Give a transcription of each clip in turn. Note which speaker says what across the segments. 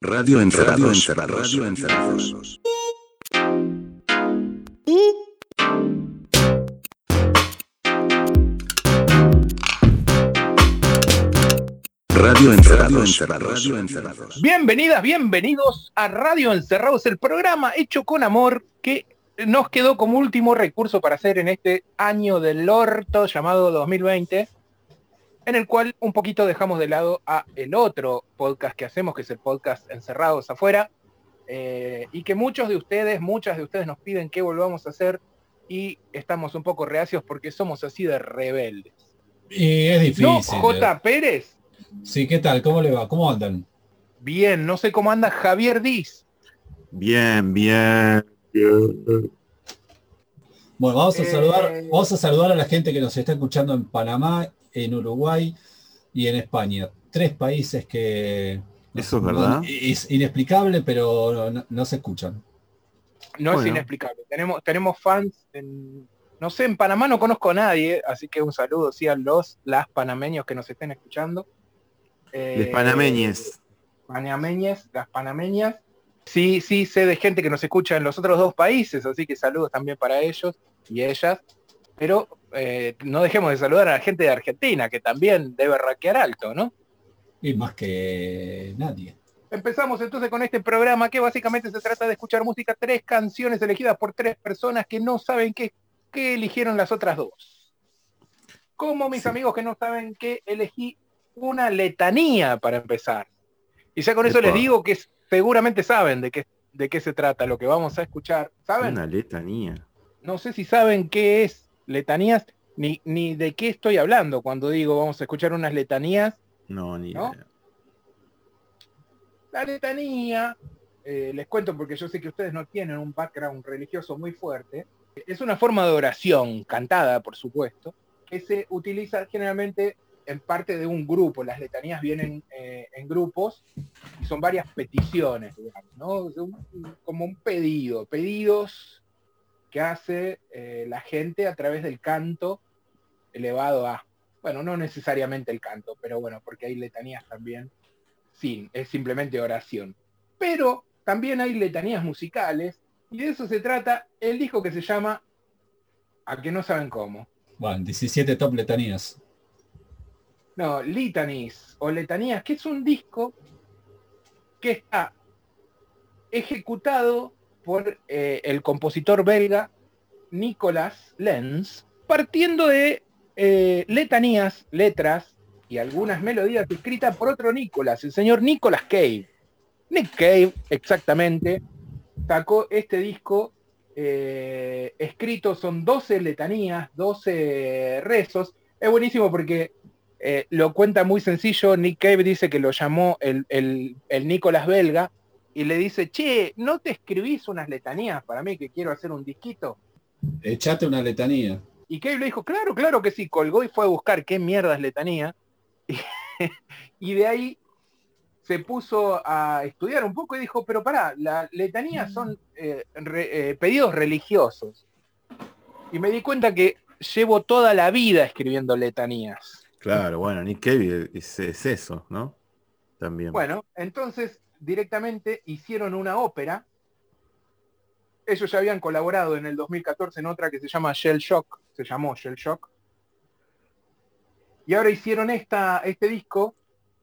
Speaker 1: Radio Encerrados. Radio Encerrados. Radio Encerrados. Radio Encerrados.
Speaker 2: Bienvenidas, bienvenidos a Radio Encerrados, el programa hecho con amor que nos quedó como último recurso para hacer en este año del orto llamado 2020, en el cual un poquito dejamos de lado a el otro podcast que hacemos, que es el podcast Encerrados afuera, eh, y que muchos de ustedes, muchas de ustedes nos piden que volvamos a hacer y estamos un poco reacios porque somos así de rebeldes.
Speaker 3: Y es difícil.
Speaker 2: ¿No, J. Pérez?
Speaker 3: Sí, ¿qué tal? ¿Cómo le va? ¿Cómo andan?
Speaker 2: Bien, no sé cómo anda Javier Diz.
Speaker 4: Bien, bien. bien.
Speaker 3: Bueno, vamos a
Speaker 2: Eh,
Speaker 3: saludar, vamos a saludar a la gente que nos está escuchando en Panamá, en Uruguay y en España. Tres países que
Speaker 4: Eso es verdad.
Speaker 3: Es inexplicable, pero no, no se escuchan.
Speaker 2: No es inexplicable. Tenemos, tenemos fans en, no sé, en Panamá no conozco a nadie, así que un saludo sí a los, las panameños que nos estén escuchando. Eh,
Speaker 4: Les panameñes.
Speaker 2: Panameñas, las panameñas. Sí, sí, sé de gente que nos escucha en los otros dos países, así que saludos también para ellos y ellas. Pero eh, no dejemos de saludar a la gente de Argentina, que también debe raquear alto, ¿no?
Speaker 3: Y más que nadie.
Speaker 2: Empezamos entonces con este programa que básicamente se trata de escuchar música, tres canciones elegidas por tres personas que no saben qué, qué eligieron las otras dos. Como mis
Speaker 4: Sí.
Speaker 2: amigos que no saben qué elegí una letanía para empezar. Y ya con eso
Speaker 4: Epa.
Speaker 2: les digo que seguramente saben de qué, de qué se trata lo que vamos a escuchar. ¿Saben?
Speaker 4: Una letanía.
Speaker 2: No sé si saben qué es letanías ni, ni de qué estoy hablando cuando digo vamos a escuchar unas letanías
Speaker 4: No, ni
Speaker 2: ¿No?
Speaker 4: idea.
Speaker 2: La letanía, eh, les cuento porque yo sé que ustedes no tienen un background religioso muy fuerte, es una forma de oración, cantada por supuesto, que se utiliza generalmente en parte de un grupo. Las letanías vienen eh, en grupos y son varias peticiones, digamos, ¿no? Como un pedido, pedidos que hace eh, la gente a través del canto elevado a, bueno, no necesariamente el canto, pero bueno, porque hay letanías también sin, es simplemente oración. Pero también hay letanías musicales y de eso se trata el disco que se llama A que no saben cómo.
Speaker 3: Bueno, 17 top letanías.
Speaker 2: No, Litanies o Letanías, que es un disco que está ejecutado por eh, el compositor belga Nicolas Lenz, partiendo de eh, letanías, letras y algunas melodías escritas por otro Nicolas, el señor Nicolas Cave. Nick Cave, exactamente, sacó este disco eh, escrito, son 12 letanías, 12 rezos. Es buenísimo porque lo cuenta muy sencillo. Nick Cave dice que lo llamó el, el, el Nicolás belga y le dice, che, ¿no te escribís unas letanías para mí que quiero hacer un disquito?
Speaker 3: Echate una letanía.
Speaker 2: Y Cave le dijo, claro, claro que sí, colgó y fue a buscar qué mierda es letanía. Y, de ahí se puso a estudiar un poco y dijo, pero pará, las letanías son eh, re- eh, pedidos religiosos. Y me di cuenta que llevo toda la vida escribiendo letanías.
Speaker 4: Claro, bueno, Nick Cave es, es eso, ¿no? También.
Speaker 2: Bueno, entonces directamente hicieron una ópera. Ellos ya habían colaborado en el 2014 en otra que se llama Shell Shock, se llamó Shell Shock. Y ahora hicieron esta, este disco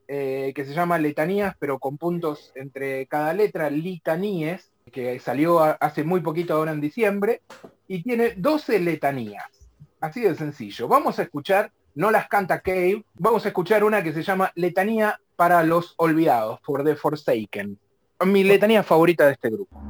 Speaker 2: eh, que se llama Letanías, pero con puntos entre cada letra, litaníes, que salió hace muy poquito ahora en diciembre, y tiene 12 letanías. Así de sencillo. Vamos a escuchar, no las canta Cave, vamos a escuchar una que se llama Letanía para los olvidados, for the Forsaken. Mi letanía favorita de este grupo.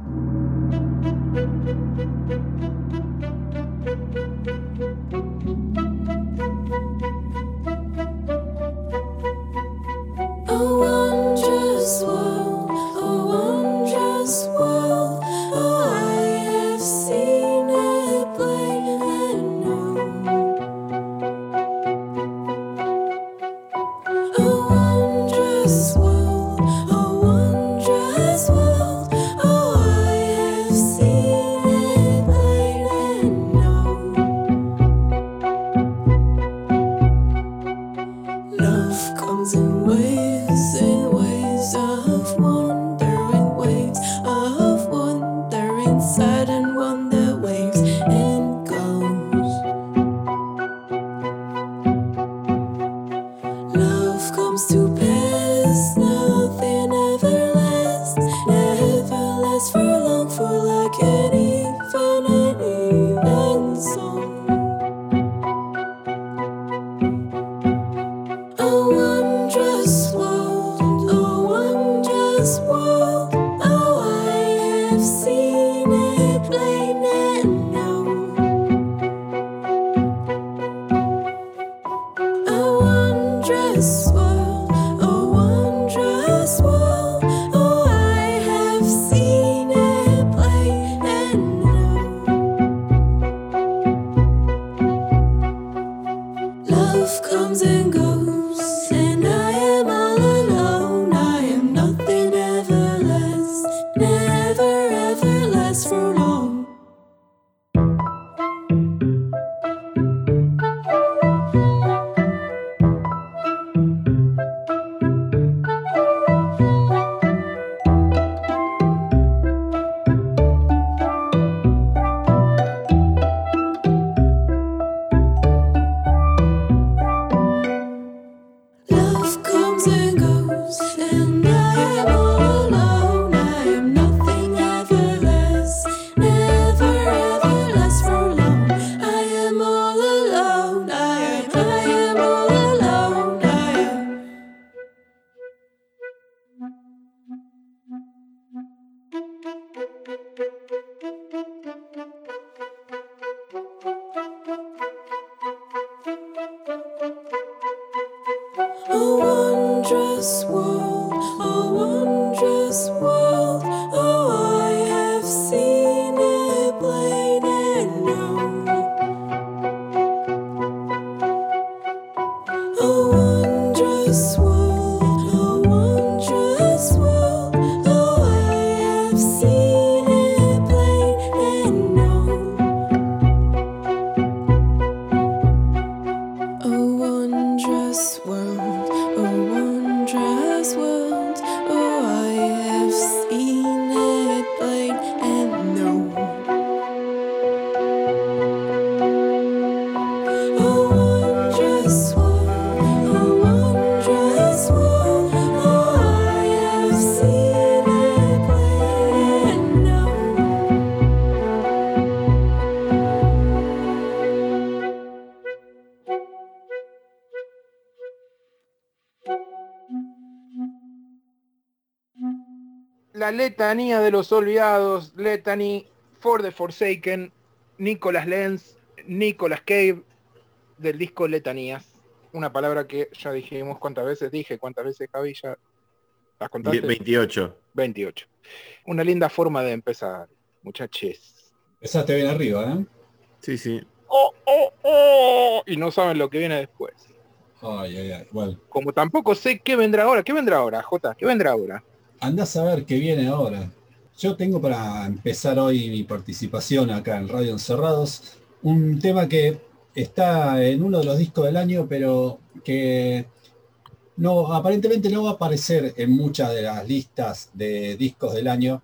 Speaker 2: Letanía de los olvidados, Letany for the Forsaken, Nicholas Lenz, Nicholas Cave, del disco Letanías. Una palabra que ya dijimos cuántas veces dije, cuántas veces Javi ya las contaste.
Speaker 4: 28.
Speaker 2: 28. Una linda forma de empezar, muchachos.
Speaker 3: Empezaste bien arriba, ¿eh?
Speaker 4: Sí, sí.
Speaker 2: Oh, oh, oh, y no saben lo que viene después.
Speaker 3: Ay, ay, ay. Bueno,
Speaker 2: Como tampoco sé qué vendrá ahora. ¿Qué vendrá ahora, Jota? ¿Qué vendrá ahora?
Speaker 3: Andás a ver qué viene ahora. Yo tengo para empezar hoy mi participación acá en Radio Encerrados un tema que está en uno de los discos del año, pero que no, aparentemente no va a aparecer en muchas de las listas de discos del año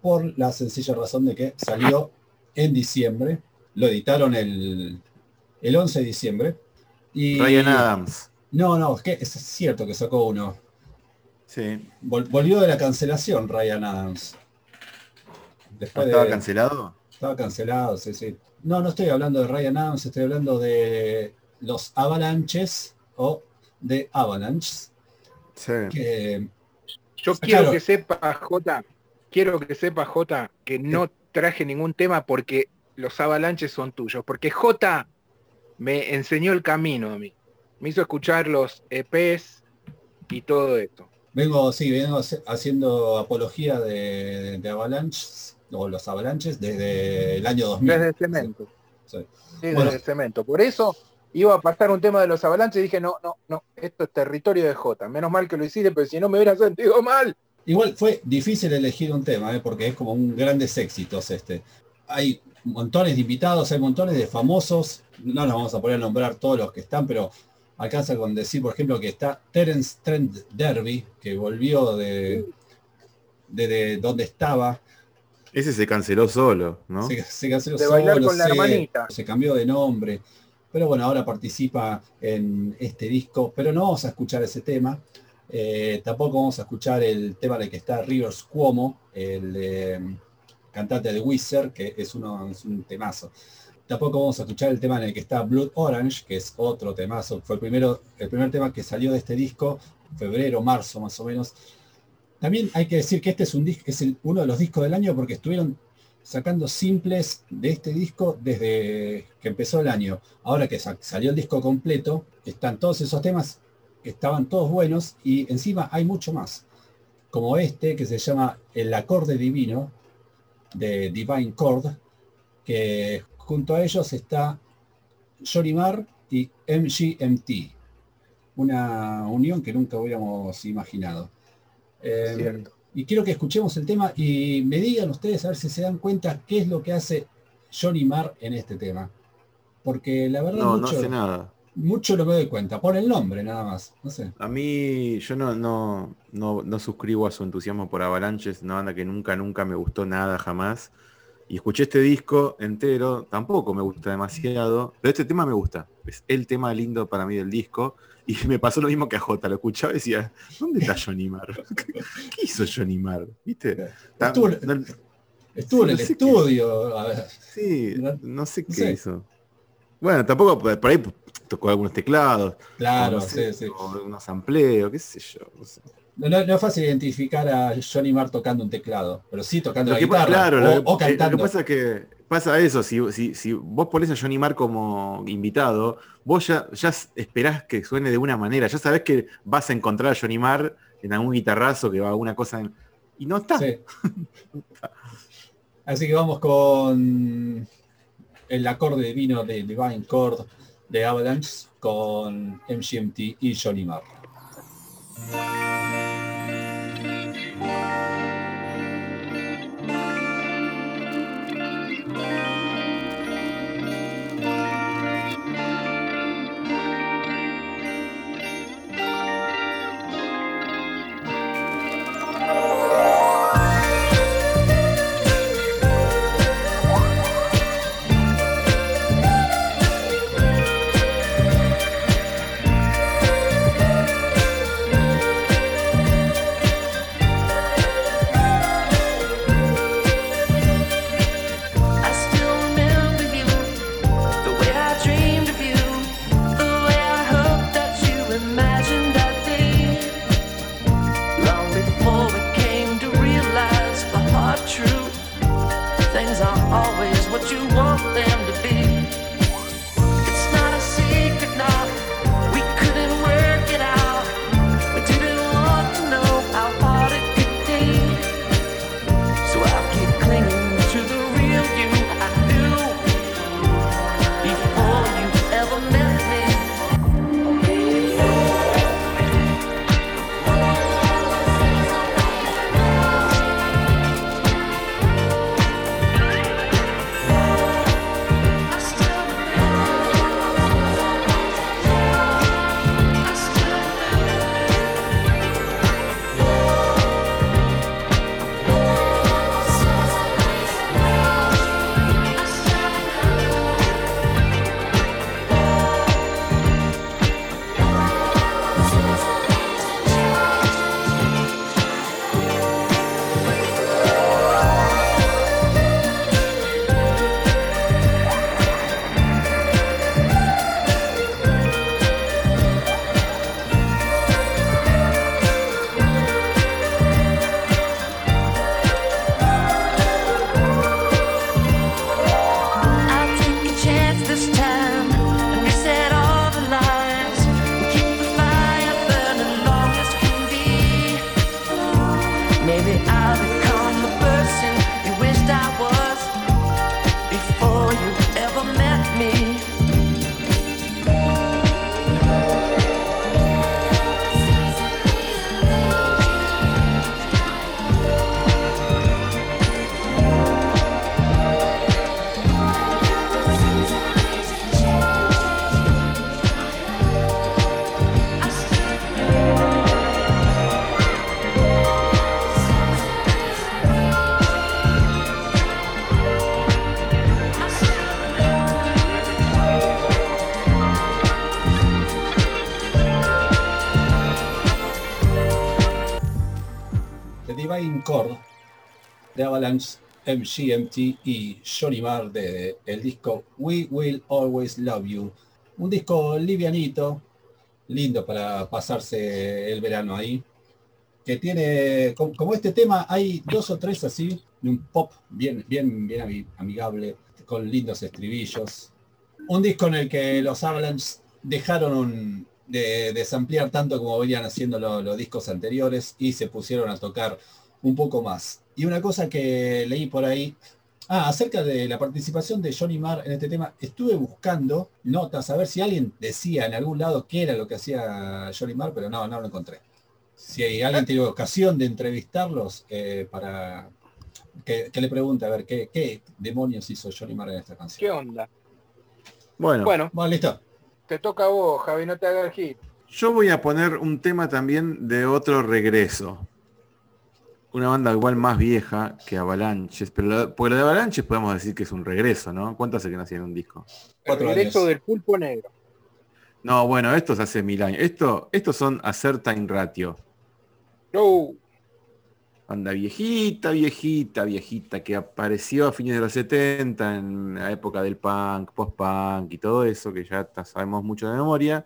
Speaker 3: por la sencilla razón de que salió en diciembre, lo editaron el, el 11 de diciembre. Y,
Speaker 4: Ryan Adams.
Speaker 3: No, no, es que es cierto que sacó uno.
Speaker 4: Sí.
Speaker 3: Vol- volvió de la cancelación Ryan Adams. Después
Speaker 4: ¿Estaba
Speaker 3: de-
Speaker 4: cancelado?
Speaker 3: Estaba cancelado, sí, sí. No, no estoy hablando de Ryan Adams, estoy hablando de los Avalanches o de Avalanches.
Speaker 4: Sí.
Speaker 3: Que,
Speaker 2: Yo
Speaker 3: Ah,
Speaker 2: quiero
Speaker 3: claro.
Speaker 2: que sepa, Jota, quiero que sepa, Jota, que no traje ningún tema porque los avalanches son tuyos. Porque Jota me enseñó el camino a mí. Me hizo escuchar los EPs y todo esto.
Speaker 3: Vengo, sí, vengo haciendo apología de, de Avalanches, o los Avalanches, desde el año 2000.
Speaker 2: Desde cemento.
Speaker 3: Sí.
Speaker 2: Sí,
Speaker 3: Bueno.
Speaker 2: desde cemento. Por eso iba a pasar un tema de los avalanches y dije, no, no, no, esto es territorio de Jota. Menos mal que lo hiciste, pero si no me hubiera sentido mal.
Speaker 3: Igual fue difícil elegir un tema, ¿eh? porque es como un grandes éxitos este. Hay montones de invitados, hay montones de famosos, no nos vamos a poner a nombrar todos los que están, pero alcanza con decir, por ejemplo, que está Terence Trent Derby, que volvió de, de, de donde estaba,
Speaker 4: Ese se canceló solo, ¿no?
Speaker 3: se, se canceló
Speaker 2: De bailar
Speaker 3: solo,
Speaker 2: con la
Speaker 3: se-
Speaker 2: hermanita.
Speaker 3: se cambió de nombre, pero bueno, ahora participa en este disco, pero no vamos a escuchar ese tema. Eh, tampoco vamos a escuchar el tema el que está Rivers Cuomo, el eh, cantante de Wizard, que es, uno, es un temazo. Tampoco vamos a escuchar el tema en el que está Blood Orange, que es otro temazo. Fue el, primero, el primer tema que salió de este disco, febrero, marzo más o menos. También hay que decir que este es, un es uno de los discos del año porque estuvieron sacando simples de este disco desde que empezó el año. Ahora que sa- salió el disco completo, están todos esos temas estaban todos buenos y encima hay mucho más. Como este que se llama El acorde divino de Divine Chord, que junto a ellos está Johnny Marr y MGMT. Una unión que nunca hubiéramos imaginado. Eh, y quiero que escuchemos el tema y me digan ustedes a ver si se dan cuenta qué es lo que hace Johnny Marr en este tema. Porque la verdad
Speaker 4: No, no
Speaker 3: mucho,
Speaker 4: hace nada.
Speaker 3: mucho no me doy cuenta. Por el nombre nada más. No sé.
Speaker 4: A mí, yo no, no, no, no suscribo a su entusiasmo por Avalanches, una banda que nunca, nunca me gustó nada jamás. Y escuché este disco entero, tampoco me gusta demasiado, pero este tema me gusta. Es el tema lindo para mí del disco. Y me pasó lo mismo que a Jota, lo escuchaba y decía, ¿dónde está Johnny Marr? ¿Qué hizo Johnny Marr? ¿Viste?
Speaker 3: Estuvo,
Speaker 4: no-
Speaker 3: estuvo en
Speaker 4: no
Speaker 3: el
Speaker 4: sé
Speaker 3: estudio. a ver.
Speaker 4: sí,
Speaker 3: No-
Speaker 4: no sé qué
Speaker 3: sé.
Speaker 4: hizo. Bueno, tampoco por ahí tocó algunos teclados,
Speaker 3: Claro,
Speaker 4: o no sé,
Speaker 3: sí, sí.
Speaker 4: o unos amplios, qué sé yo. sé.
Speaker 3: No, es fácil identificar a Johnny Marr tocando un teclado, pero sí tocando la guitarra
Speaker 4: claro,
Speaker 3: o,
Speaker 4: lo, que,
Speaker 3: o
Speaker 4: eh, lo que
Speaker 3: cantando.
Speaker 4: pasa es que pasa eso, si, si, si vos ponés a Johnny Marr como invitado, vos ya, ya esperás que suene de una manera, ya sabés que vas a encontrar a Johnny Marr en algún guitarrazo que va a alguna cosa en- y no está.
Speaker 3: Sí. Así que vamos con el acorde divino de Divine Chord de Avalanche con MGMT y Johnny Marr. De Avalanche, MGMT y Johnny Marr de el disco We Will Always Love You. Un disco livianito, lindo para pasarse el verano ahí. Que tiene, com- como este tema, hay dos o tres así, de un pop bien, bien, bien ami- amigable, con lindos estribillos. Un disco en el que los Avalanche dejaron de desampliar tanto como venían haciendo lo- los discos anteriores y se pusieron a tocar un poco más. Y una cosa que leí por ahí, ah, acerca de la participación de Johnny Marr en este tema, estuve buscando notas a ver si alguien decía en algún lado qué era lo que hacía Johnny Marr, pero no, no lo encontré. Si alguien tiene ocasión de entrevistarlos eh, para que, que le pregunte a ver qué, qué demonios hizo Johnny Marr en esta
Speaker 2: ¿Qué
Speaker 3: canción.
Speaker 2: onda?
Speaker 4: Bueno,
Speaker 2: Bueno,
Speaker 3: Bueno, listo.
Speaker 2: te toca a vos, Javi, no te hagas el hit.
Speaker 4: yo voy a poner un tema también de otro regreso. Una banda igual más vieja que Avalanches, pero lo- porque lo de Avalanches podemos decir que es un regreso, ¿no? ¿Cuánto hace que no hacían un disco?
Speaker 2: El
Speaker 3: Cuatro
Speaker 2: regreso
Speaker 3: años.
Speaker 2: del pulpo negro.
Speaker 4: No, bueno, estos hace mil años. Esto, estos son a Certain Ratio.
Speaker 2: No,
Speaker 4: Banda viejita, viejita, viejita, que apareció a fines de los 70, en la época del punk, post-punk y todo eso, que ya sabemos mucho de memoria.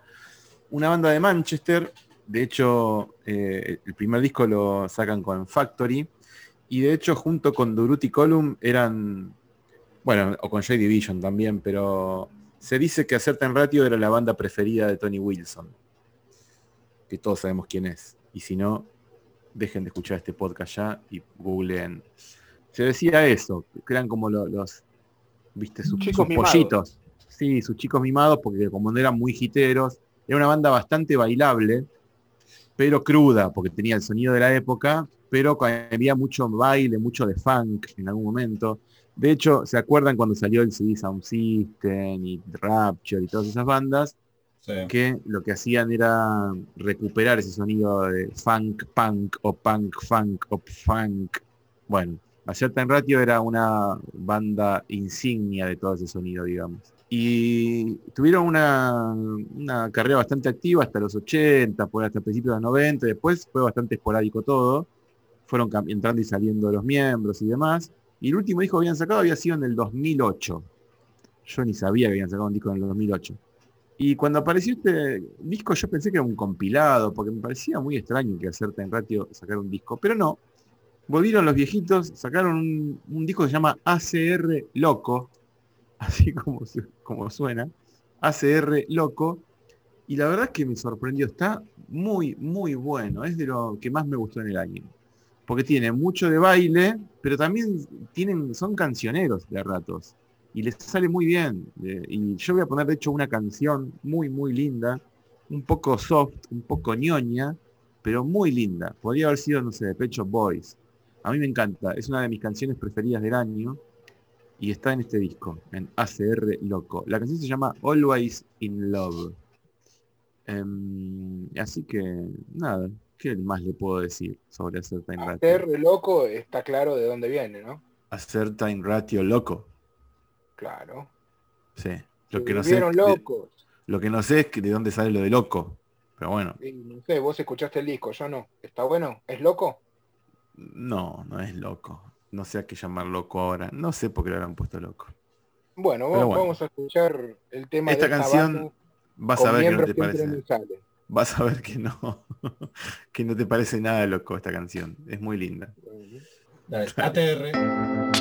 Speaker 4: Una banda de Manchester, de hecho, eh, el primer disco lo sacan con Factory, y de hecho junto con Duruti Column eran Bueno, o con Joy Division también, pero se dice que Acerta en Ratio era la banda preferida de Tony Wilson. Que todos sabemos quién es. Y si no, dejen de escuchar este podcast ya y googleen. Se decía eso, que eran como lo- los, viste, sus,
Speaker 2: Chicos
Speaker 4: sus pollitos. Sí, sus chicos mimados, porque como no eran muy jiteros, era una banda bastante bailable, pero cruda, porque tenía el sonido de la época, pero había mucho baile, mucho de funk en algún momento. De hecho, ¿se acuerdan cuando salió el CD Sound System y Rapture y todas esas bandas?
Speaker 3: Sí.
Speaker 4: que lo que hacían era recuperar ese sonido de funk punk o punk funk o funk. Bueno, Acerta en Ratio era una banda insignia de todo ese sonido, digamos. Y tuvieron una, una carrera bastante activa hasta los 80, por hasta principios de los 90, después fue bastante esporádico todo. Fueron entrando y saliendo los miembros y demás. Y el último disco que habían sacado había sido en el 2008. Yo ni sabía que habían sacado un disco en el 2008. Y cuando apareció este disco yo pensé que era un compilado, porque me parecía muy extraño que Acerta en Ratio sacara un disco, pero no. Volvieron los viejitos, sacaron un, un disco que se llama ACR Loco, así como, como suena, ACR Loco, y la verdad es que me sorprendió, está muy, muy bueno, es de lo que más me gustó en el año. Porque tiene mucho de baile, pero también tienen, son cancioneros de ratos y les sale muy bien. Y yo voy a poner de hecho una canción muy, muy linda, un poco soft, un poco ñoña, pero muy linda. Podría haber sido, no sé, de Pecho Boys. A mí me encanta, es una de mis canciones preferidas del año y está en este disco, en ACR Loco. La canción se llama Always in Love. Em, así que, nada, ¿qué más le puedo decir sobre Hacer Time Ratio?
Speaker 2: Hacer loco está claro de dónde viene, ¿no?
Speaker 4: Hacer Time Ratio Loco.
Speaker 2: Claro.
Speaker 4: Sí.
Speaker 2: Se
Speaker 4: Lo que no sé, de- lo que no sé es que de dónde sale lo de loco. Pero bueno,
Speaker 2: Y no sé, vos escuchaste el disco, yo no. ¿Está bueno? ¿Es loco?
Speaker 4: no, no es loco. No sé a qué llamar loco ahora. No sé por qué le habrán puesto loco.
Speaker 2: Bueno, vamos,
Speaker 4: bueno.
Speaker 2: vamos a escuchar el tema
Speaker 4: Esta
Speaker 2: de esta
Speaker 4: canción Vas a ver que no te parece. Vas a ver que no. que no te parece nada loco esta canción. Es muy linda.
Speaker 3: Dale, ATR.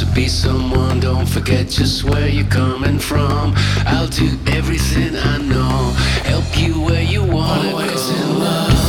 Speaker 5: To be someone, don't forget just where you're coming from. I'll do everything I know, help you where you wanna Always in love.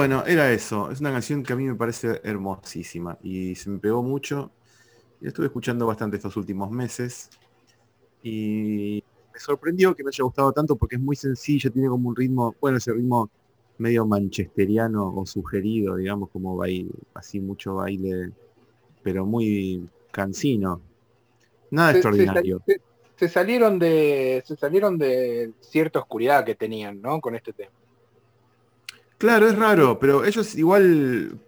Speaker 4: Bueno, era eso. Es una canción que a mí me parece hermosísima y se me pegó mucho. Y la estuve escuchando bastante estos últimos meses. Y me sorprendió que me haya gustado tanto porque es muy sencillo, tiene como un ritmo, bueno, ese ritmo medio manchesteriano o sugerido, digamos, como baile, así mucho baile, pero muy cansino. Nada
Speaker 2: Se- se,
Speaker 4: extraordinario.
Speaker 2: se- se salieron de se salieron de cierta oscuridad que tenían, ¿no? Con este tema.
Speaker 4: Claro, es raro, pero ellos igual
Speaker 2: No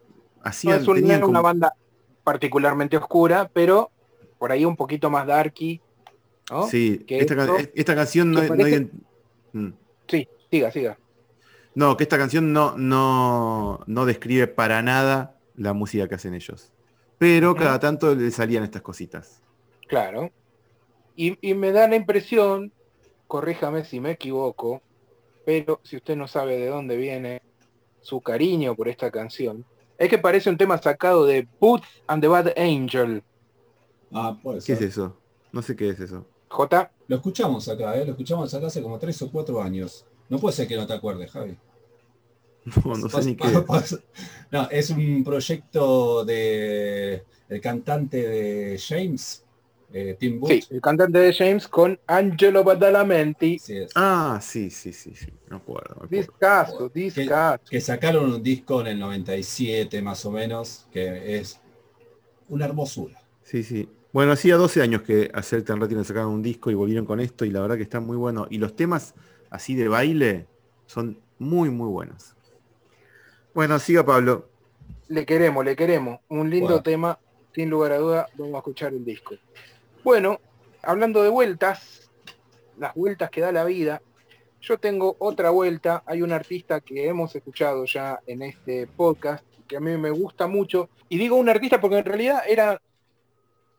Speaker 4: hacían,
Speaker 2: es un- no
Speaker 4: tenían
Speaker 2: era una banda particularmente oscura, pero por ahí un poquito más darky, ¿no?
Speaker 4: Sí,
Speaker 2: que
Speaker 4: esta,
Speaker 2: esto-
Speaker 4: esta canción no, ident- Mm.
Speaker 2: Sí, siga, siga.
Speaker 4: No, que esta canción no, no, no describe para nada la música que hacen ellos. Pero cada tanto le salían estas cositas.
Speaker 2: Claro. Y, y me da la impresión, corríjame si me equivoco, pero si usted no sabe de dónde viene su cariño por esta canción, es que parece un tema sacado de Booth and the Bad Angel.
Speaker 3: Ah, puede
Speaker 4: ¿Qué es eso? No sé qué es eso.
Speaker 2: J.
Speaker 3: Lo escuchamos acá, ¿eh? Lo escuchamos acá hace como tres o cuatro años. No puede ser que no te acuerdes, Javi.
Speaker 4: No, no sé
Speaker 3: Pas-
Speaker 4: ni qué.
Speaker 3: pas- No, es un proyecto de el cantante de James, eh, Tim Booth.
Speaker 2: Sí, el cantante de James con Angelo Badalamenti.
Speaker 3: Sí.
Speaker 4: Ah, sí, sí, sí, sí. Me acuerdo. me acuerdo.
Speaker 2: Discaso, discaso.
Speaker 3: que sacaron un disco en el 97 más o menos, que es una hermosura.
Speaker 4: Sí, sí. Bueno, hacía 12 años que Acertan Ratino sacaron un disco y volvieron con esto y la verdad que está muy bueno. Y los temas así de baile son muy, muy buenos. Bueno, siga Pablo.
Speaker 2: Le queremos, le queremos. Un lindo
Speaker 3: Bueno.
Speaker 2: tema, sin lugar a duda, vamos a escuchar el disco. Bueno, hablando de vueltas, las vueltas que da la vida, yo tengo otra vuelta. Hay un artista que hemos escuchado ya en este podcast, que a mí me gusta mucho. Y digo un artista porque en realidad era,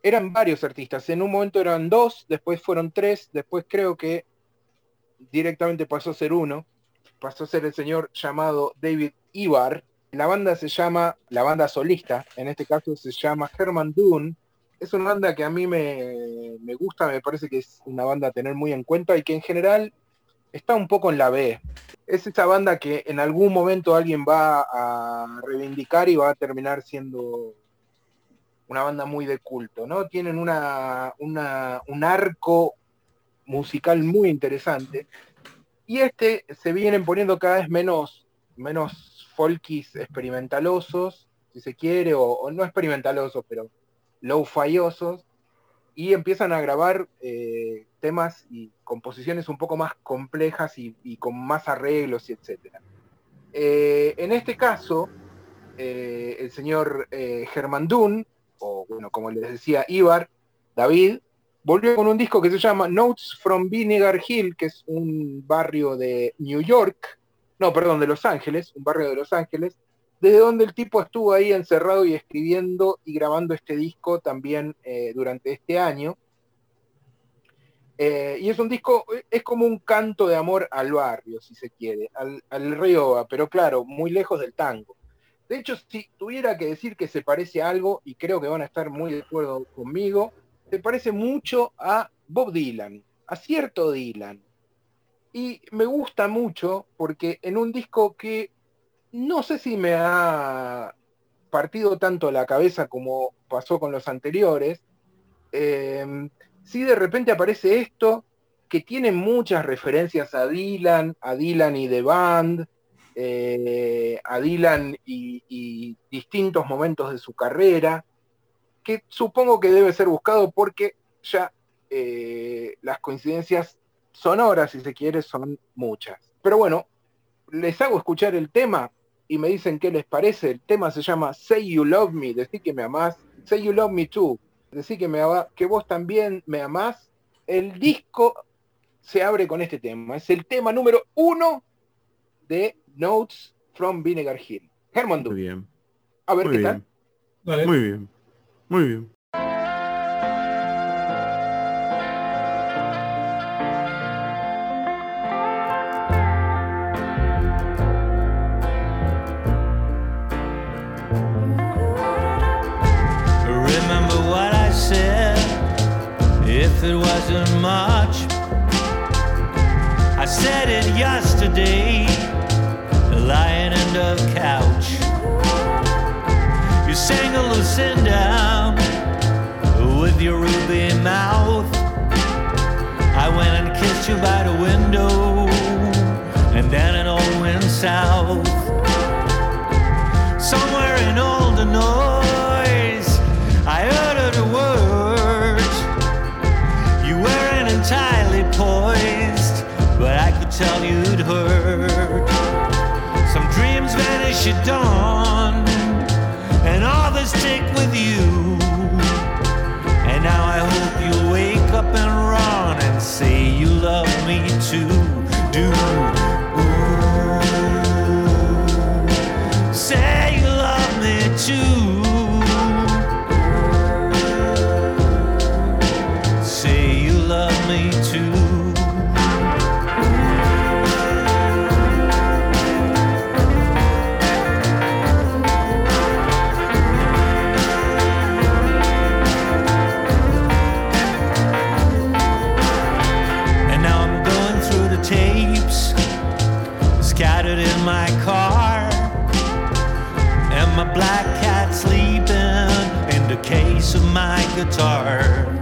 Speaker 2: eran varios artistas. En un momento eran dos, después fueron tres, después creo que directamente pasó a ser uno. Pasó a ser el señor llamado David Ibar. La banda se llama, la banda solista, en este caso se llama Herman Dune. Es una banda que a mí me, me gusta, me parece que es una banda a tener muy en cuenta y que en general está un poco en la B. Es esa banda que en algún momento alguien va a reivindicar y va a terminar siendo una banda muy de culto, ¿no? Tienen una, una- un arco musical muy interesante. Y este se vienen poniendo cada vez menos, menos folkis experimentalosos, si se quiere, o, o no experimentalosos, pero low-fiosos, y empiezan a grabar eh, temas y composiciones un poco más complejas y, con más arreglos y etcétera. Eh, en este caso, eh, el señor Germán Dunn, o bueno, como les decía Ibar, David, volvió con un disco que se llama Notes from Vinegar Hill, que es un barrio de New York, no, perdón, de Los Ángeles, un barrio de Los Ángeles, desde donde el tipo estuvo ahí encerrado y escribiendo y grabando este disco también eh, durante este año. Eh, y es un disco, es como un canto de amor al barrio, si se quiere, al, al pero claro, muy lejos del tango. De hecho, si tuviera que decir que se parece a algo, y creo que van a estar muy de acuerdo conmigo, se parece mucho a Bob Dylan, a cierto Dylan. Y me gusta mucho porque en un disco que no sé si me ha partido tanto la cabeza como pasó con los anteriores, eh, si de repente aparece esto, que tiene muchas referencias a Dylan, a Dylan y The Band, eh, a Dylan y, y distintos momentos de su carrera, que supongo que debe ser buscado porque ya eh, las coincidencias sonoras, si se quiere, son muchas. Pero bueno, les hago escuchar el tema y me dicen qué les parece. El tema se llama Say You Love Me, decir que me amás. Say You Love Me Too, decir que, me ama- que vos también me amás. El disco se abre con este tema. Es el tema número uno de Notes from Vinegar Hill. Herman
Speaker 4: Muy bien.
Speaker 2: A ver
Speaker 4: Muy
Speaker 2: qué tal.
Speaker 4: Muy bien. Muy bien.
Speaker 6: It wasn't much. I said it yesterday, lying in the couch. You sang a Lucinda with your ruby mouth. I went and kissed you by the window, and then it all went south. Somewhere in all the noise, tell you'd heard. Some dreams vanish at dawn, and others stick with you. And now I hope you'll wake up and run and say you love me too. Do black cat sleeping in the case of my guitar.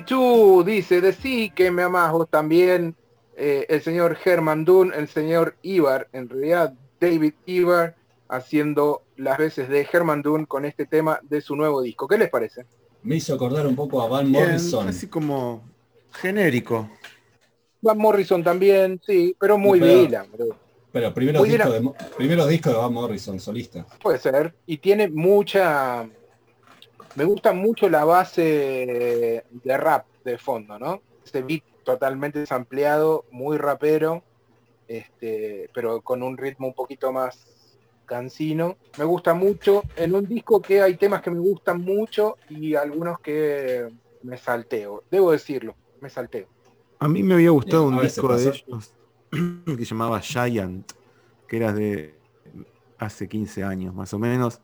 Speaker 6: Too,
Speaker 2: dice, decí que me amás vos también. eh, el señor Herman Dunn, el señor Ibar, en realidad David Ibar, haciendo las veces de Herman Dunn con este tema de su nuevo disco. ¿Qué les parece?
Speaker 3: Me hizo acordar un poco a Van
Speaker 4: Bien,
Speaker 3: Morrison.
Speaker 4: Así como genérico.
Speaker 2: Van Morrison también, sí, pero muy
Speaker 3: Pero-
Speaker 2: Dylan, bro.
Speaker 3: Pero primeros
Speaker 2: Muy
Speaker 3: discos, de,
Speaker 2: bien.
Speaker 3: Mo- primeros discos de Van Morrison, solista.
Speaker 2: Puede ser. Y tiene mucha. Me gusta mucho la base de rap de fondo, ¿no? Ese beat totalmente sampleado, muy rapero, este, pero con un ritmo un poquito más Cancino. Me gusta mucho. En un disco que hay temas que me gustan mucho y algunos que me salteo. Debo decirlo, me salteo.
Speaker 4: A mí me había gustado un disco de ellos que se llamaba Giant, que era de hace 15 años más o menos.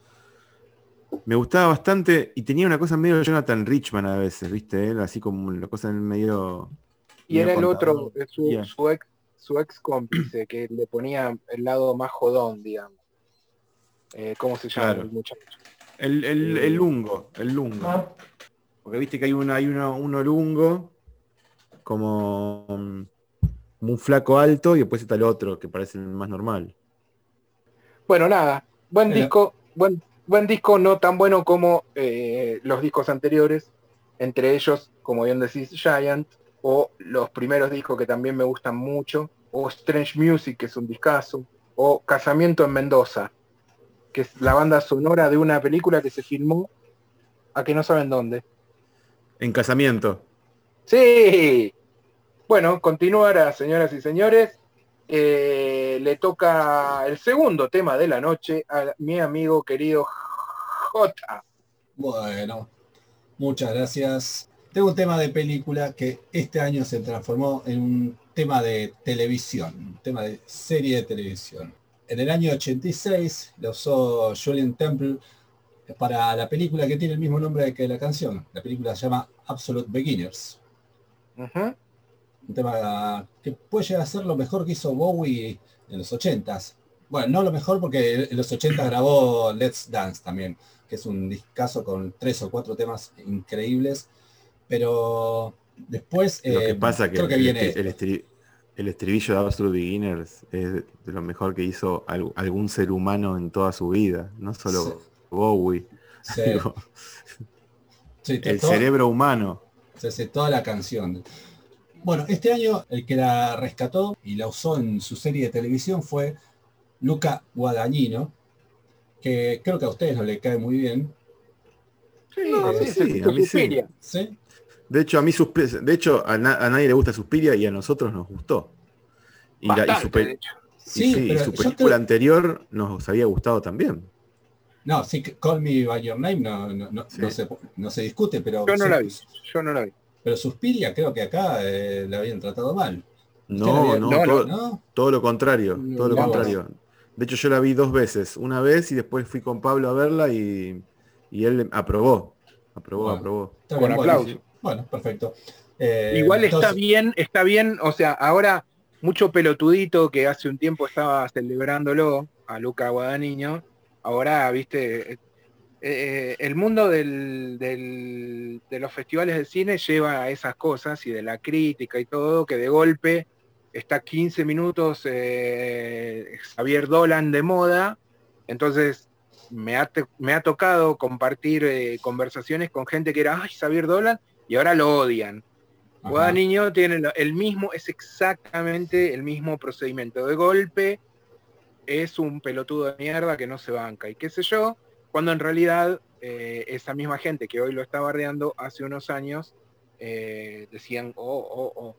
Speaker 4: Me gustaba bastante y tenía una cosa medio Jonathan Richman a veces, ¿viste? Él así como una cosa en medio...
Speaker 2: Y
Speaker 4: medio
Speaker 2: era el otro, eh, su,
Speaker 4: Yeah.
Speaker 2: su ex, su ex cómplice, que le ponía el lado más jodón, digamos. Eh, ¿Cómo se llama
Speaker 4: Claro.
Speaker 2: el muchacho?
Speaker 4: El, el, el lungo, el lungo. Porque viste que hay uno, hay uno, uno lungo, como mm, un flaco alto, y después está el otro, que parece el más normal.
Speaker 2: Bueno, nada, buen
Speaker 3: Era-
Speaker 2: disco, buen, buen disco, no tan bueno como eh, los discos anteriores, entre ellos, como bien decís, Giant, o los primeros discos que también me gustan mucho, o Strange Music, que es un discazo, o Casamiento en Mendoza, que es la banda sonora de una película que se filmó a que no saben dónde.
Speaker 4: En casamiento.
Speaker 2: Sí. Bueno, continuará, señoras y señores. Eh, le toca el segundo tema de la noche a mi amigo querido J.
Speaker 3: Bueno, muchas gracias. Tengo un tema de película que este año se transformó en un tema de televisión, un tema de serie de televisión. En el año 86 lo usó Julian Temple para la película que tiene el mismo nombre que la canción. La película se llama Absolute Beginners.
Speaker 2: Ujú.
Speaker 3: Un tema que puede llegar a ser lo mejor que hizo Bowie en los 80s. Bueno, no lo mejor porque en los 80 grabó Let's Dance también, que es un discazo con tres o cuatro temas increíbles. Pero después
Speaker 4: Lo que
Speaker 3: eh,
Speaker 4: pasa que,
Speaker 3: creo que
Speaker 4: el,
Speaker 3: viene
Speaker 4: el estri- el estribillo de Absolute Beginners es de lo mejor que hizo al- algún ser humano en toda su vida, no solo
Speaker 3: Sí.
Speaker 4: Bowie.
Speaker 3: sí,
Speaker 4: Digo,
Speaker 3: sí,
Speaker 4: el
Speaker 3: todo-
Speaker 4: cerebro humano.
Speaker 3: se hace toda la canción. Bueno, este año el que la rescató y la usó en su serie de televisión fue Luca Guadagnino, que creo que a ustedes no le cae muy bien.
Speaker 2: Sí,
Speaker 4: No,
Speaker 2: sí,
Speaker 4: sí, a
Speaker 2: escucha
Speaker 4: mí sí.
Speaker 2: Suspiria.
Speaker 3: ¿Sí?
Speaker 4: De hecho, a mí de hecho a, na- a nadie le gusta Suspiria y a nosotros nos gustó. Y, la- y
Speaker 2: Bastante,
Speaker 4: su, pe-
Speaker 2: de hecho.
Speaker 4: y
Speaker 3: Sí,
Speaker 4: sí, y
Speaker 3: pero
Speaker 4: su película
Speaker 3: creo-
Speaker 4: anterior nos había gustado también.
Speaker 3: No, sí, que Call Me By Your Name no, no, no,
Speaker 4: Sí.
Speaker 3: no se, no se discute, pero,
Speaker 2: Yo no la vi, yo no la vi.
Speaker 3: Pero Suspiria creo que acá eh, la habían tratado mal.
Speaker 4: No, no,
Speaker 2: no,
Speaker 4: todo,
Speaker 3: ¿No?
Speaker 4: todo lo contrario,
Speaker 2: No,
Speaker 4: todo lo
Speaker 3: no,
Speaker 4: contrario. De hecho, yo la vi dos veces, una vez y después fui con Pablo a verla y, y él aprobó, aprobó,
Speaker 3: Bueno.
Speaker 4: aprobó.
Speaker 2: Con
Speaker 3: bueno,
Speaker 2: aplauso.
Speaker 3: sí. Bueno, perfecto. Eh,
Speaker 2: Igual está bien, está bien, o sea, ahora mucho pelotudito que hace un tiempo estaba celebrándolo a Luca Guadagnino, ahora, viste, eh, el mundo del, del- de los festivales de cine lleva a esas cosas y de la crítica y todo, que de golpe está 15 minutos eh, Javier Dolan de moda, entonces me ha, te- me ha tocado compartir eh, conversaciones con gente que era, ay, Xavier Dolan, y ahora lo odian.
Speaker 3: Ajá.
Speaker 2: Guadagnino tiene el mismo, es exactamente el mismo procedimiento. De golpe es un pelotudo de mierda que no se banca y qué sé yo, cuando en realidad eh, esa misma gente que hoy lo está bardeando hace unos años eh, decían, oh, oh, oh.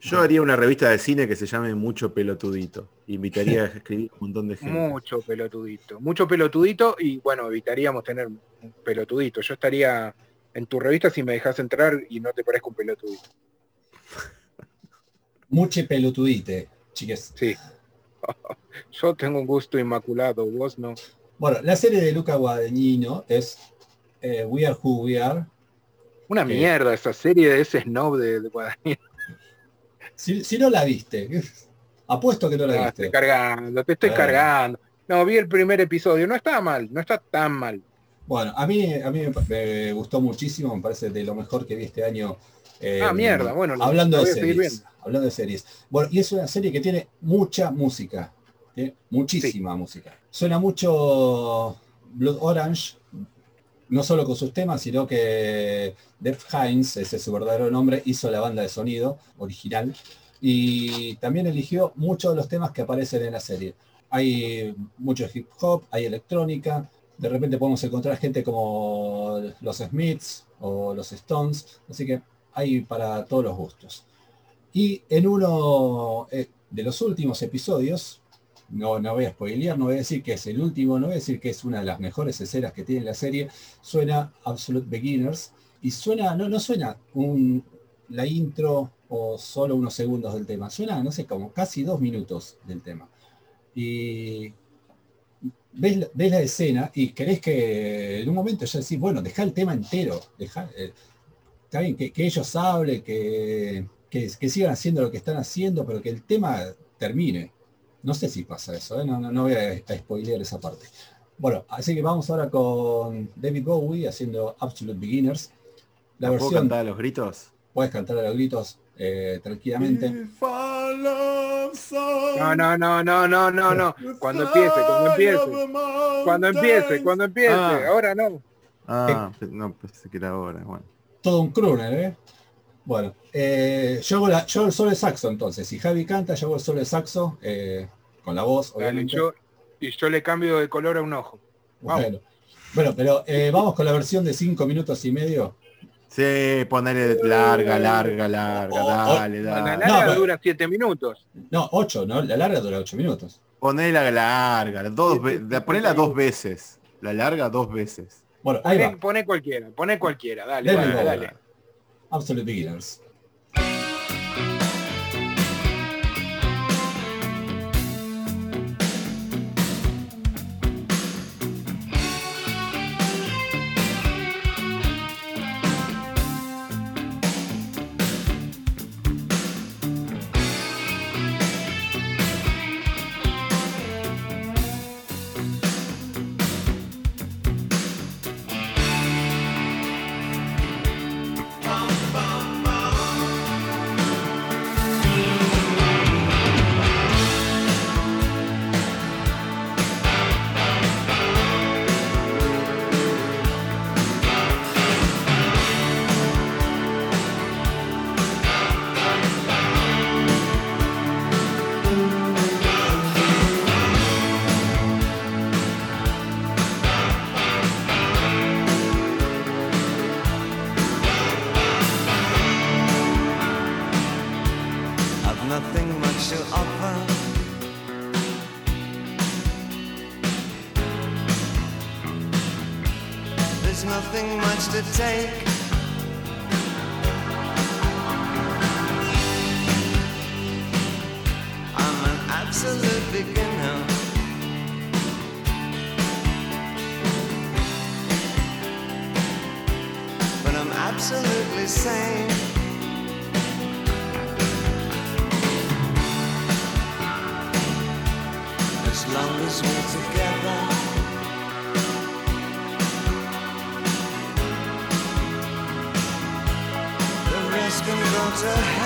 Speaker 4: Yo haría una revista de cine que se llame Mucho Pelotudito. Invitaría a escribir un montón de gente.
Speaker 2: Mucho pelotudito, mucho pelotudito y bueno, evitaríamos tener un pelotudito. Yo estaría en tu revista si me dejas entrar y no te parezco un pelotudito.
Speaker 3: Muche pelotudite, chiques.
Speaker 2: Sí. Yo tengo un gusto inmaculado, vos no.
Speaker 3: Bueno, la serie de Luca Guadagnino es eh, We Are Who We Are.
Speaker 2: Una
Speaker 3: Sí.
Speaker 2: mierda esa serie de ese snob de, de Guadagnino.
Speaker 3: Si, si no la viste, apuesto que no la
Speaker 2: Ah,
Speaker 3: viste.
Speaker 2: estoy cargando, te estoy
Speaker 3: Ah.
Speaker 2: cargando. No, vi el primer episodio, no está mal, no está tan mal.
Speaker 3: Bueno, a mí, a mí me, gustó muchísimo, me parece de lo mejor que vi este año. eh,
Speaker 2: Ah, mierda, bueno,
Speaker 3: hablando de series. Hablando de series. Bueno, y es una serie que tiene mucha música. Tiene muchísima música. Suena mucho Blood Orange, no solo con sus temas, sino que Def Hines, ese es su verdadero nombre, hizo la banda de sonido original y también eligió muchos de los temas que aparecen en la serie. Hay mucho hip hop, hay electrónica, de repente podemos encontrar gente como los Smiths o los Stones, así que hay para todos los gustos. Y en uno eh, de los últimos episodios, no, no voy a spoilear, no voy a decir que es el último, no voy a decir que es una de las mejores escenas que tiene la serie, suena Absolute Beginners y suena, no, no suena un, la intro o solo unos segundos del tema, suena, no sé, como casi dos minutos del tema. Y ves, ves la escena y querés que en un momento ya decís, bueno, deja el tema entero, deja, eh, está bien, que, que ellos hablen, que, que sigan haciendo lo que están haciendo, pero que el tema termine. No sé si pasa eso, ¿eh? no, no, no voy a, a spoilear esa parte. Bueno, así que vamos ahora con David Bowie haciendo Absolute Beginners. La
Speaker 4: ¿La puedo
Speaker 3: versión,
Speaker 4: cantar a los gritos?
Speaker 3: puedes cantar a los gritos eh, tranquilamente.
Speaker 2: No, no, no, no, no, no, no. Cuando empiece, cuando empiece. Cuando empiece, cuando empiece.
Speaker 4: Ah.
Speaker 2: Ahora no.
Speaker 4: Ah, no, pensé que era ahora. Bueno.
Speaker 3: Todo un crooner, ¿eh? Bueno, eh, yo, hago la- yo hago el solo de saxo entonces. Si Javi canta, yo hago el solo de saxo eh, con la voz,
Speaker 2: Dale,
Speaker 3: obviamente.
Speaker 2: yo, y yo le cambio de color a un ojo. vamos.
Speaker 3: Bueno, bueno, pero eh, vamos con la versión de cinco minutos y medio.
Speaker 4: Sí, ponele larga, larga, larga,
Speaker 3: Oh, oh,
Speaker 4: dale,
Speaker 2: La
Speaker 4: dale.
Speaker 2: larga
Speaker 3: pero-
Speaker 2: dura siete minutos.
Speaker 3: No, ocho, ¿no? La larga dura ocho minutos.
Speaker 4: Ponela larga, dos la- ponela dos veces. La larga dos veces.
Speaker 3: Bueno, ahí
Speaker 2: Pone,
Speaker 3: va.
Speaker 2: pone cualquiera, pone cualquiera. Dale,
Speaker 3: dale.
Speaker 2: dale.
Speaker 3: Absolute Beginners.
Speaker 5: Sane. as long as we're together. The rest can go to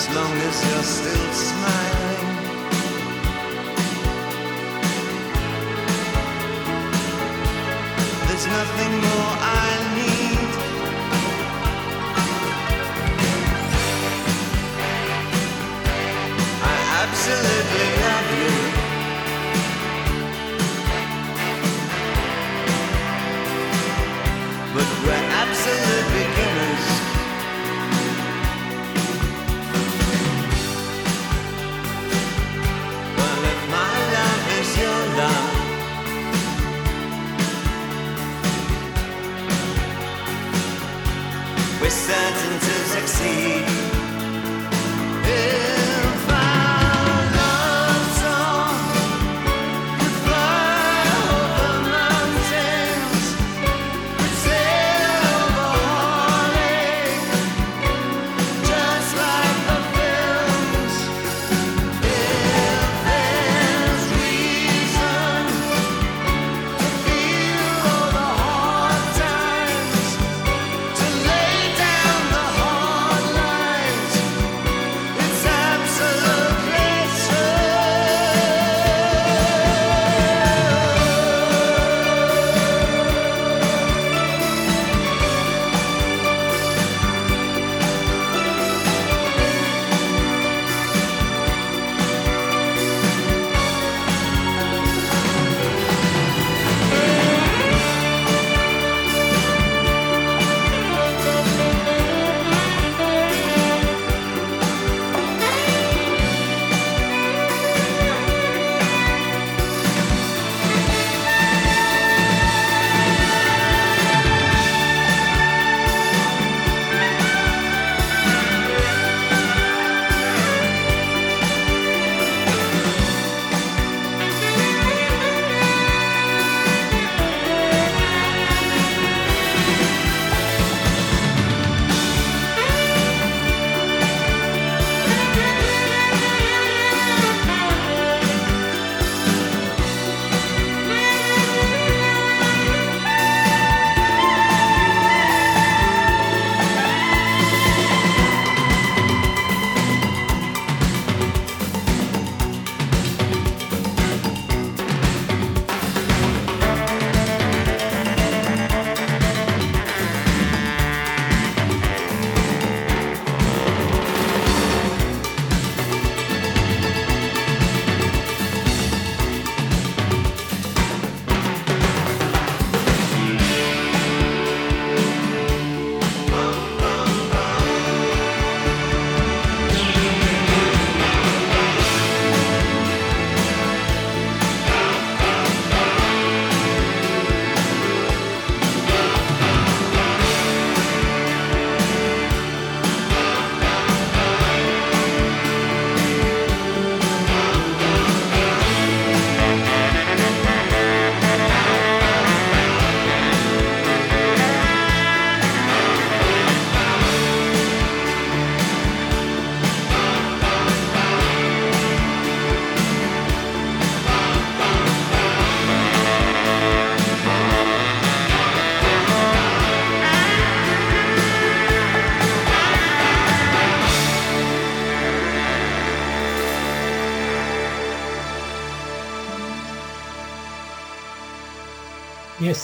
Speaker 5: As long as you're still smiling. There's nothing more I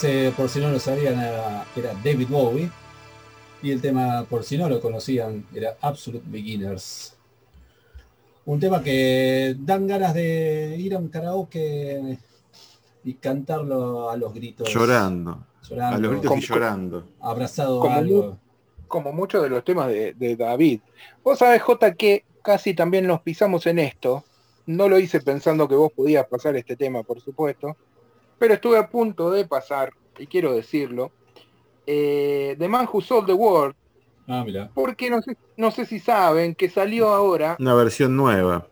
Speaker 3: Y por si no lo sabían, era, era David Bowie. Y el tema, por si no lo conocían, era Absolute Beginners. Un tema que dan ganas de ir a un karaoke y cantarlo a los gritos.
Speaker 4: Llorando.
Speaker 3: Llorando.
Speaker 4: A los gritos y
Speaker 2: Como-
Speaker 4: llorando.
Speaker 3: Abrazado
Speaker 2: Como
Speaker 3: a algo.
Speaker 2: como muchos de los temas de, de David. Vos sabés, J, que casi también nos pisamos en esto. No lo hice pensando que vos podías pasar este tema, por supuesto. Pero estuve a punto de pasar, y quiero decirlo, eh, The Man Who Sold the World,
Speaker 3: Ah, mira.
Speaker 2: porque no sé, no sé si saben que salió ahora
Speaker 4: Una versión nueva.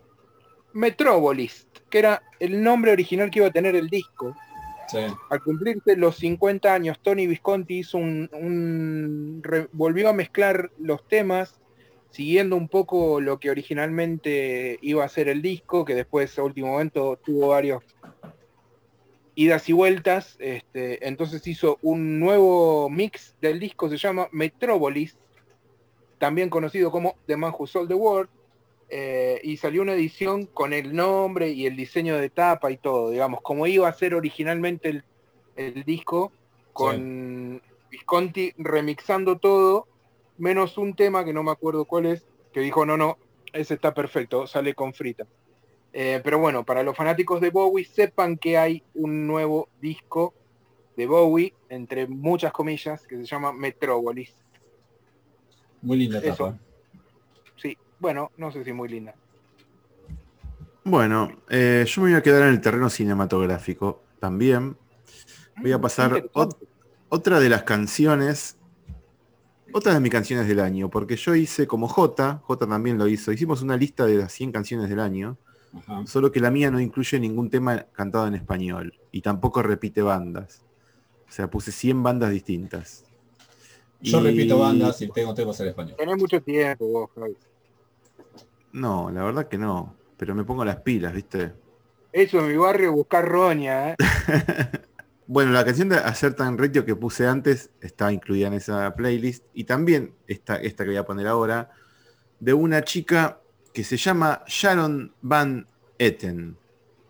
Speaker 2: Metropolis, que era el nombre original que iba a tener el disco.
Speaker 3: Sí.
Speaker 2: Al cumplirse los 50 años, Tony Visconti hizo un, un- re- volvió a mezclar los temas, siguiendo un poco lo que originalmente iba a ser el disco, que después a último momento tuvo varios idas y vueltas. Este, entonces hizo un nuevo mix del disco, se llama Metropolis, también conocido como The Man Who Sold the World. eh, y salió una edición con el nombre y el diseño de tapa y todo, digamos, como iba a ser originalmente el, el disco, con Visconti remixando todo, menos un tema que no me acuerdo cuál es, que dijo, no, no, ese está perfecto, sale con frita. Eh, pero bueno, para los fanáticos de Bowie, sepan que hay un nuevo disco de Bowie, entre muchas comillas, que se llama Metropolis.
Speaker 3: Muy linda
Speaker 2: Eso.
Speaker 3: tapa.
Speaker 2: Sí, bueno, no sé si muy linda.
Speaker 4: Bueno, eh, yo me voy a quedar en el terreno cinematográfico también. Voy a
Speaker 2: Mm,
Speaker 4: pasar ot- otra de las canciones, otra de mis canciones del año, porque yo hice como J, J también lo hizo, hicimos una lista de las 100 canciones del año,
Speaker 3: Ajá.
Speaker 4: solo que la mía no incluye ningún tema cantado en español y tampoco repite bandas. O sea, puse 100 bandas distintas.
Speaker 3: Yo
Speaker 4: Y-
Speaker 3: repito bandas y tengo temas en español.
Speaker 2: Tenés mucho tiempo vos, Javi.
Speaker 4: No, la verdad que no, pero me pongo las pilas, ¿viste?
Speaker 2: Eso en mi barrio, buscar roña, ¿eh?
Speaker 4: Bueno, la canción de Hacer Tan Rectio que puse antes está incluida en esa playlist y también esta, esta que voy a poner ahora, de una chica que se llama Sharon Van Etten.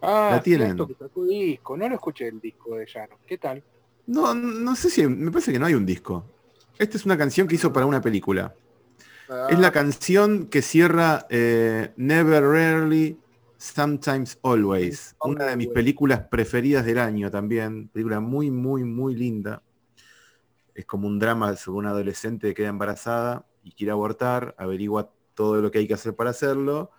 Speaker 2: Ah,
Speaker 4: La tienen.
Speaker 2: que sacó disco. No lo escuché el disco de Sharon. ¿Qué tal?
Speaker 4: No, no sé si, me parece que no hay un disco. Esta es una canción que hizo para una película. Es la canción que cierra eh, Never Rarely, Sometimes Always. Una de mis películas preferidas del año también. Película muy, muy, muy linda. Es como un drama sobre una adolescente que queda embarazada y quiere abortar, averigua todo lo que hay que hacer para hacerlo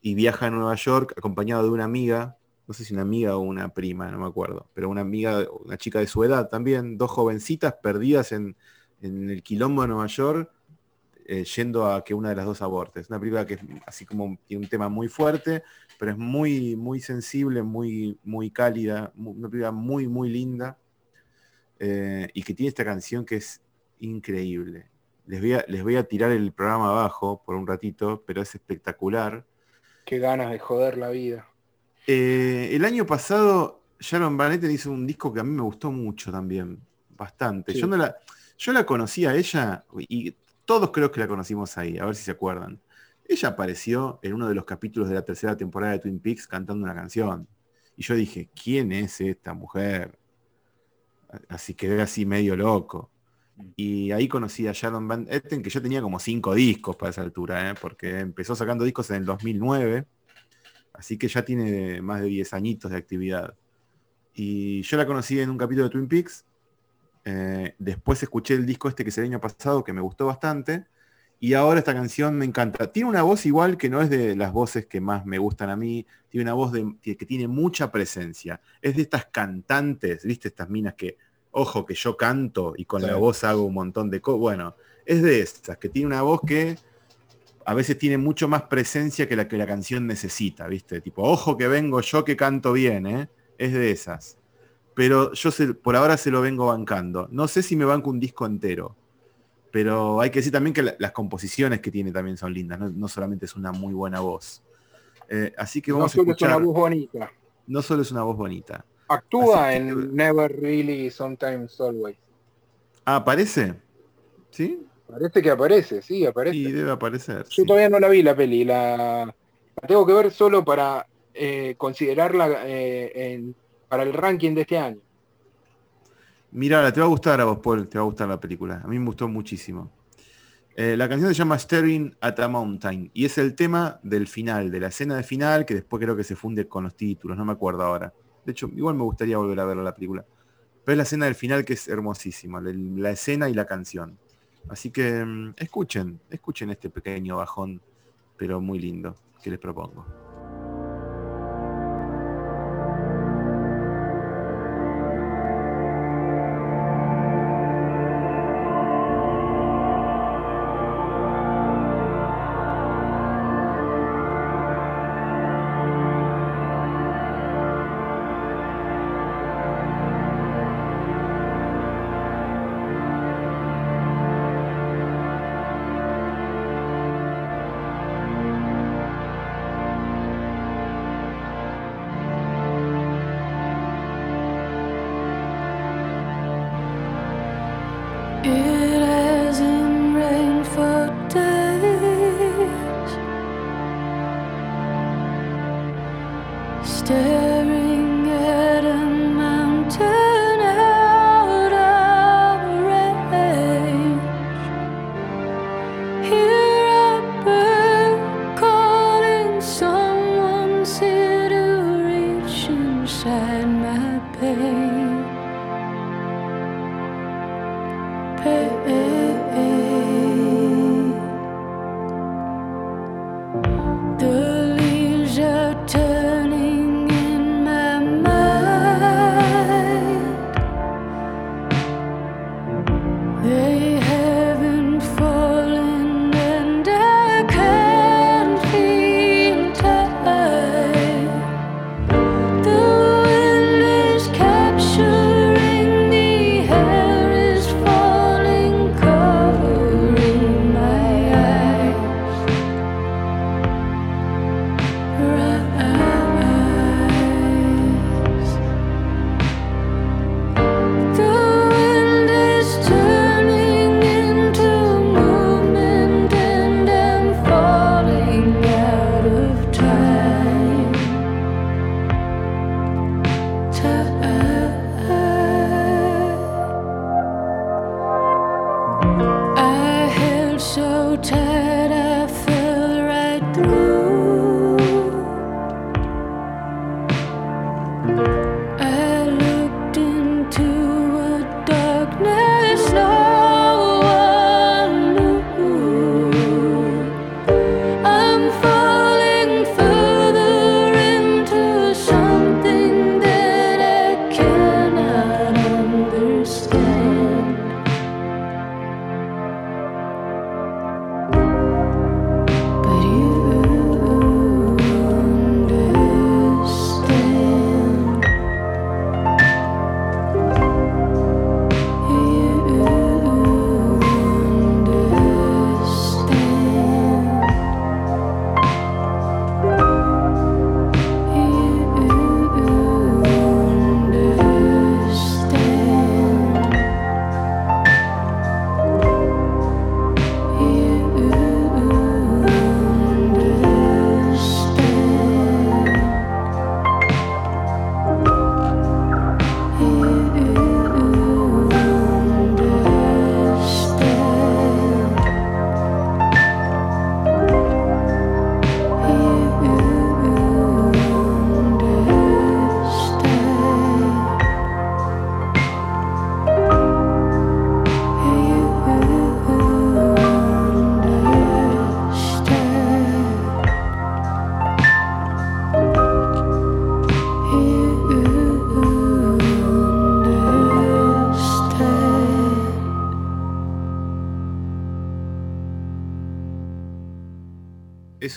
Speaker 4: y viaja a Nueva York acompañado de una amiga, no sé si una amiga o una prima, no me acuerdo, pero una amiga, una chica de su edad también, dos jovencitas perdidas en, en el quilombo de Nueva York, eh, yendo a que una de las dos aborte. Es una película que es así como tiene un tema muy fuerte, pero es muy, muy sensible, muy, muy cálida, mu- una película muy, muy linda, eh, y que tiene esta canción que es increíble. Les voy, a, les voy a tirar el programa abajo por un ratito, pero es espectacular.
Speaker 2: Qué ganas de joder la vida.
Speaker 4: Eh, el año pasado, Sharon Van Etten hizo un disco que a mí me gustó mucho también, bastante.
Speaker 3: Sí.
Speaker 4: Yo, no la, yo la conocí a ella y todos creo que la conocimos ahí, a ver si se acuerdan. Ella apareció en uno de los capítulos de la tercera temporada de Twin Peaks cantando una canción. Y yo dije, ¿quién es esta mujer? Así quedé así medio loco. Y ahí conocí a Sharon Van Etten, que yo tenía como cinco discos para esa altura, ¿eh? porque empezó sacando discos en el 2009. Así que ya tiene más de 10 añitos de actividad. Y yo la conocí en un capítulo de Twin Peaks. Eh, después escuché el disco este que es el año pasado, que me gustó bastante. Y ahora esta canción me encanta. Tiene una voz igual que no es de las voces que más me gustan a mí. Tiene una voz que tiene mucha presencia. Es de estas cantantes, ¿viste? Estas minas que, ojo, que yo canto y con
Speaker 3: Sí.
Speaker 4: la voz hago un montón de cosas. Bueno, es de estas, que tiene una voz que a veces tiene mucho más presencia que la que la canción necesita, ¿viste? Tipo, ojo que vengo yo que canto bien, ¿eh? Es de esas. Pero yo se- por ahora se lo vengo bancando. No sé si me banco un disco entero. Pero hay que decir también que la- las composiciones que tiene también son lindas. No, no solamente es una muy buena voz. Eh, así que
Speaker 2: No
Speaker 4: vamos a
Speaker 2: solo es una
Speaker 4: escuchar.
Speaker 2: voz bonita.
Speaker 4: No solo es una voz bonita.
Speaker 2: Actúa
Speaker 4: que-
Speaker 2: en Never Really, Sometimes Always.
Speaker 4: Ah, ¿aparece? ¿Sí?
Speaker 2: Parece que aparece, sí, aparece.
Speaker 4: Y debe aparecer.
Speaker 2: Yo
Speaker 4: sí.
Speaker 2: todavía no la vi la peli, la, la tengo que ver solo para eh, considerarla eh, en- para el ranking de este año.
Speaker 4: Mirá, te va a gustar a vos, Paul, te va a gustar la película. A mí me gustó muchísimo. Eh, la canción se llama Staring at a Mountain y es el tema del final, de la escena de final, que después creo que se funde con los títulos, no me acuerdo ahora. De hecho, igual me gustaría volver a ver la película. Pero es la escena del final que es hermosísima, la, la escena y la canción. Así que mm, escuchen, escuchen este pequeño bajón, pero muy lindo, que les propongo.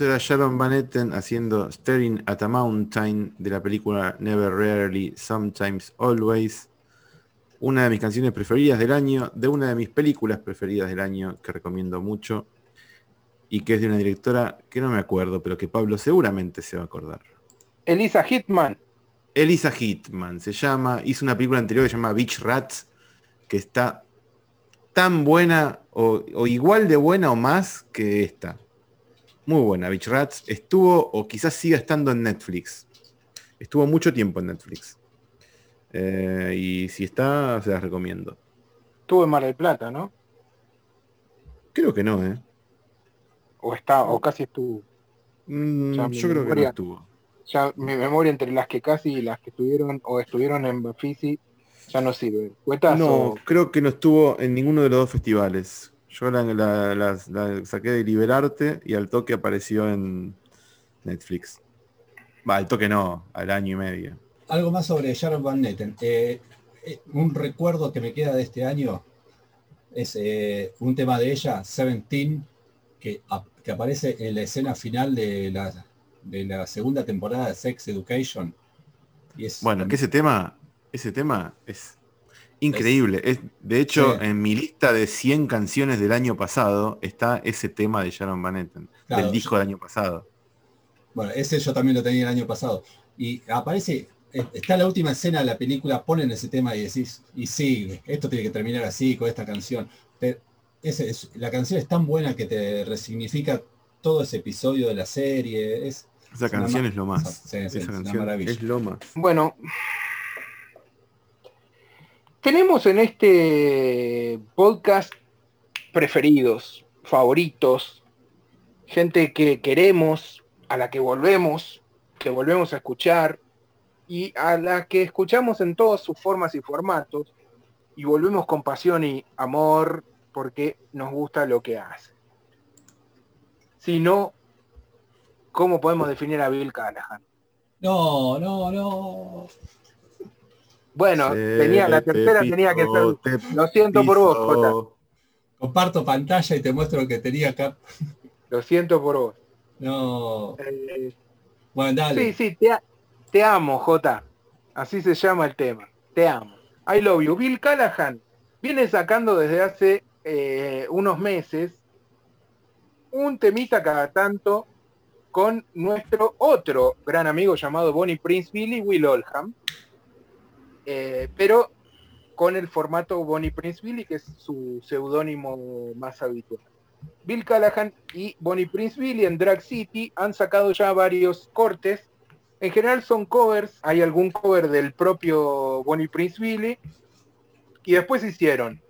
Speaker 4: Eso era Sharon Van Etten haciendo Staring at a Mountain de la película Never Rarely, Sometimes Always. Una de mis canciones preferidas del año, de una de mis películas preferidas del año, que recomiendo mucho. Y que es de una directora que no me acuerdo, pero que Pablo seguramente se va a acordar.
Speaker 2: Elisa Hitman.
Speaker 4: Elisa Hitman se llama, hizo una película anterior que se llama Beach Rats, que está tan buena o, o igual de buena o más que esta. Muy buena, Beach Rats. Estuvo o quizás siga estando en Netflix. Estuvo mucho tiempo en Netflix. Eh, y si está, se las recomiendo.
Speaker 2: Estuvo en Mar del Plata, ¿no?
Speaker 4: Creo que no, ¿eh?
Speaker 2: O está, o casi estuvo.
Speaker 4: Mm, yo creo que no estuvo.
Speaker 2: Ya mi memoria entre las que casi y las que estuvieron o estuvieron en Bafisi ya no sirve. ¿Cuetas
Speaker 4: No,
Speaker 2: o-
Speaker 4: creo que no estuvo en ninguno de los dos festivales. Yo la, la- las- la saqué de Liberarte y al toque apareció en Netflix. Va, al toque no, al año y medio.
Speaker 3: Algo más sobre Sharon Van Etten. Eh, eh, un recuerdo que me queda de este año es eh, un tema de ella, Seventeen, que, ap- que aparece en la escena final de la, de la segunda temporada de Sex Education. Y es,
Speaker 4: Bueno, que ese tema, ese tema es increíble. Es, de hecho,
Speaker 3: Sí.
Speaker 4: en mi lista de 100 canciones del año pasado está ese tema de Sharon Van Etten,
Speaker 3: Claro,
Speaker 4: del disco del año pasado.
Speaker 3: Bueno, ese yo también lo tenía el año pasado. Y aparece, está la última escena de la película, ponen ese tema y decís, y sí, esto tiene que terminar así, con esta canción. Pero ese es- la canción es tan buena que te resignifica todo ese episodio de la serie. Es,
Speaker 4: Esa
Speaker 3: Es
Speaker 4: canción es lo más.
Speaker 3: Sí,
Speaker 4: Esa canción
Speaker 3: maravilla.
Speaker 4: es lo más.
Speaker 2: Bueno, tenemos en este podcast preferidos, favoritos, gente que queremos, a la que volvemos, que volvemos a escuchar y a la que escuchamos en todas sus formas y formatos y volvemos con pasión y amor porque nos gusta lo que hace. Si no, ¿cómo podemos definir a Bill Callahan?
Speaker 3: No, no, no.
Speaker 2: Bueno,
Speaker 4: Se
Speaker 2: tenía la
Speaker 4: te
Speaker 2: tercera tenía que ser.
Speaker 4: te
Speaker 2: Lo siento por vos, Jota.
Speaker 3: Comparto pantalla y te muestro lo que tenía acá.
Speaker 2: Lo siento por vos.
Speaker 3: No.
Speaker 2: Eh,
Speaker 3: Bueno, dale.
Speaker 2: sí, sí, te amo, Jota. Así se llama el tema. Te amo. I love you. Bill Callahan viene sacando desde hace eh, unos meses un temita cada tanto con nuestro otro gran amigo llamado Bonnie Prince Billy, Will Oldham. Eh, pero con el formato Bonnie Prince Billy, que es su seudónimo más habitual. Bill Callahan y Bonnie Prince Billy en Drag City han sacado ya varios cortes. En general son covers, hay algún cover del propio Bonnie Prince Billy. Y después hicieron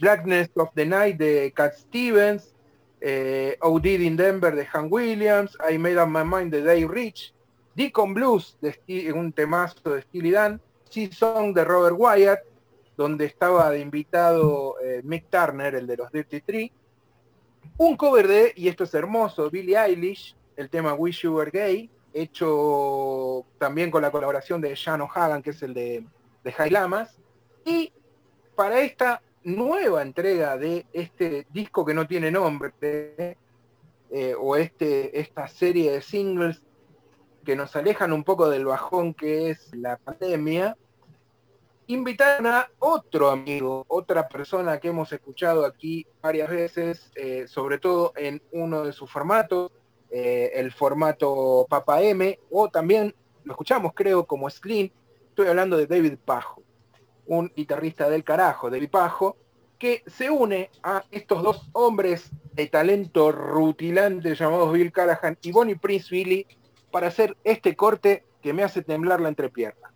Speaker 2: Blackness of the Night de Cat Stevens, eh, Did in Denver de Han Williams, I Made Up My Mind de Dave Rich, Deacon Blues, de un temazo de Steely Dan, She Song de Robert Wyatt, donde estaba de invitado eh, Mick Turner, el de los Dirty Tree, un cover de, y esto es hermoso, Billie Eilish, el tema Wish You Were Gay, hecho también con la colaboración de Sean O'Hagan, que es el de, de High Lamas, y para esta nueva entrega de este disco que no tiene nombre, eh, o este, esta serie de singles que nos alejan un poco del bajón que es la pandemia, invitaron a otro amigo, otra persona que hemos escuchado aquí varias veces, eh, sobre todo en uno de sus formatos, eh, el formato Papa M, o también lo escuchamos creo como Slim, estoy hablando de David Pajo, un guitarrista del carajo, David Pajo, que se une a estos dos hombres de talento rutilante llamados Bill Callahan y Bonnie Prince Billy para hacer este corte que me hace temblar la entrepierna.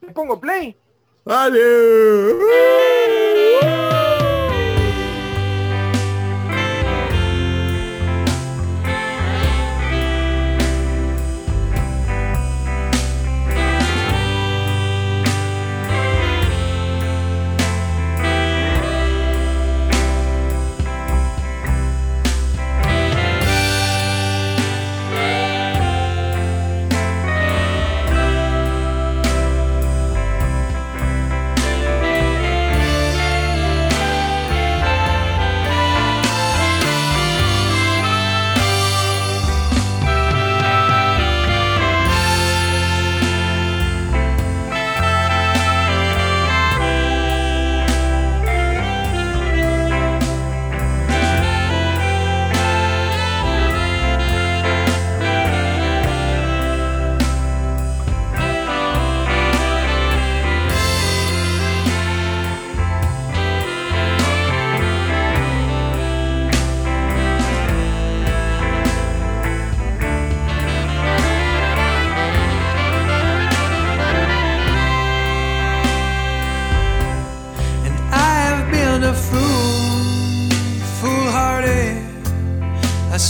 Speaker 2: ¿Le pongo play?
Speaker 4: ¡Dale!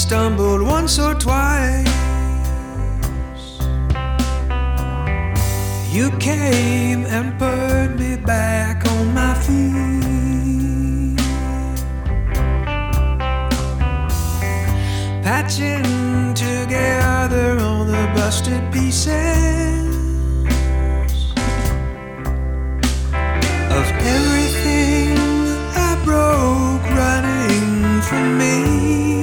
Speaker 7: Stumbled once or twice. You came and put me back on my feet. Patching together all the busted pieces of everything I broke running from me.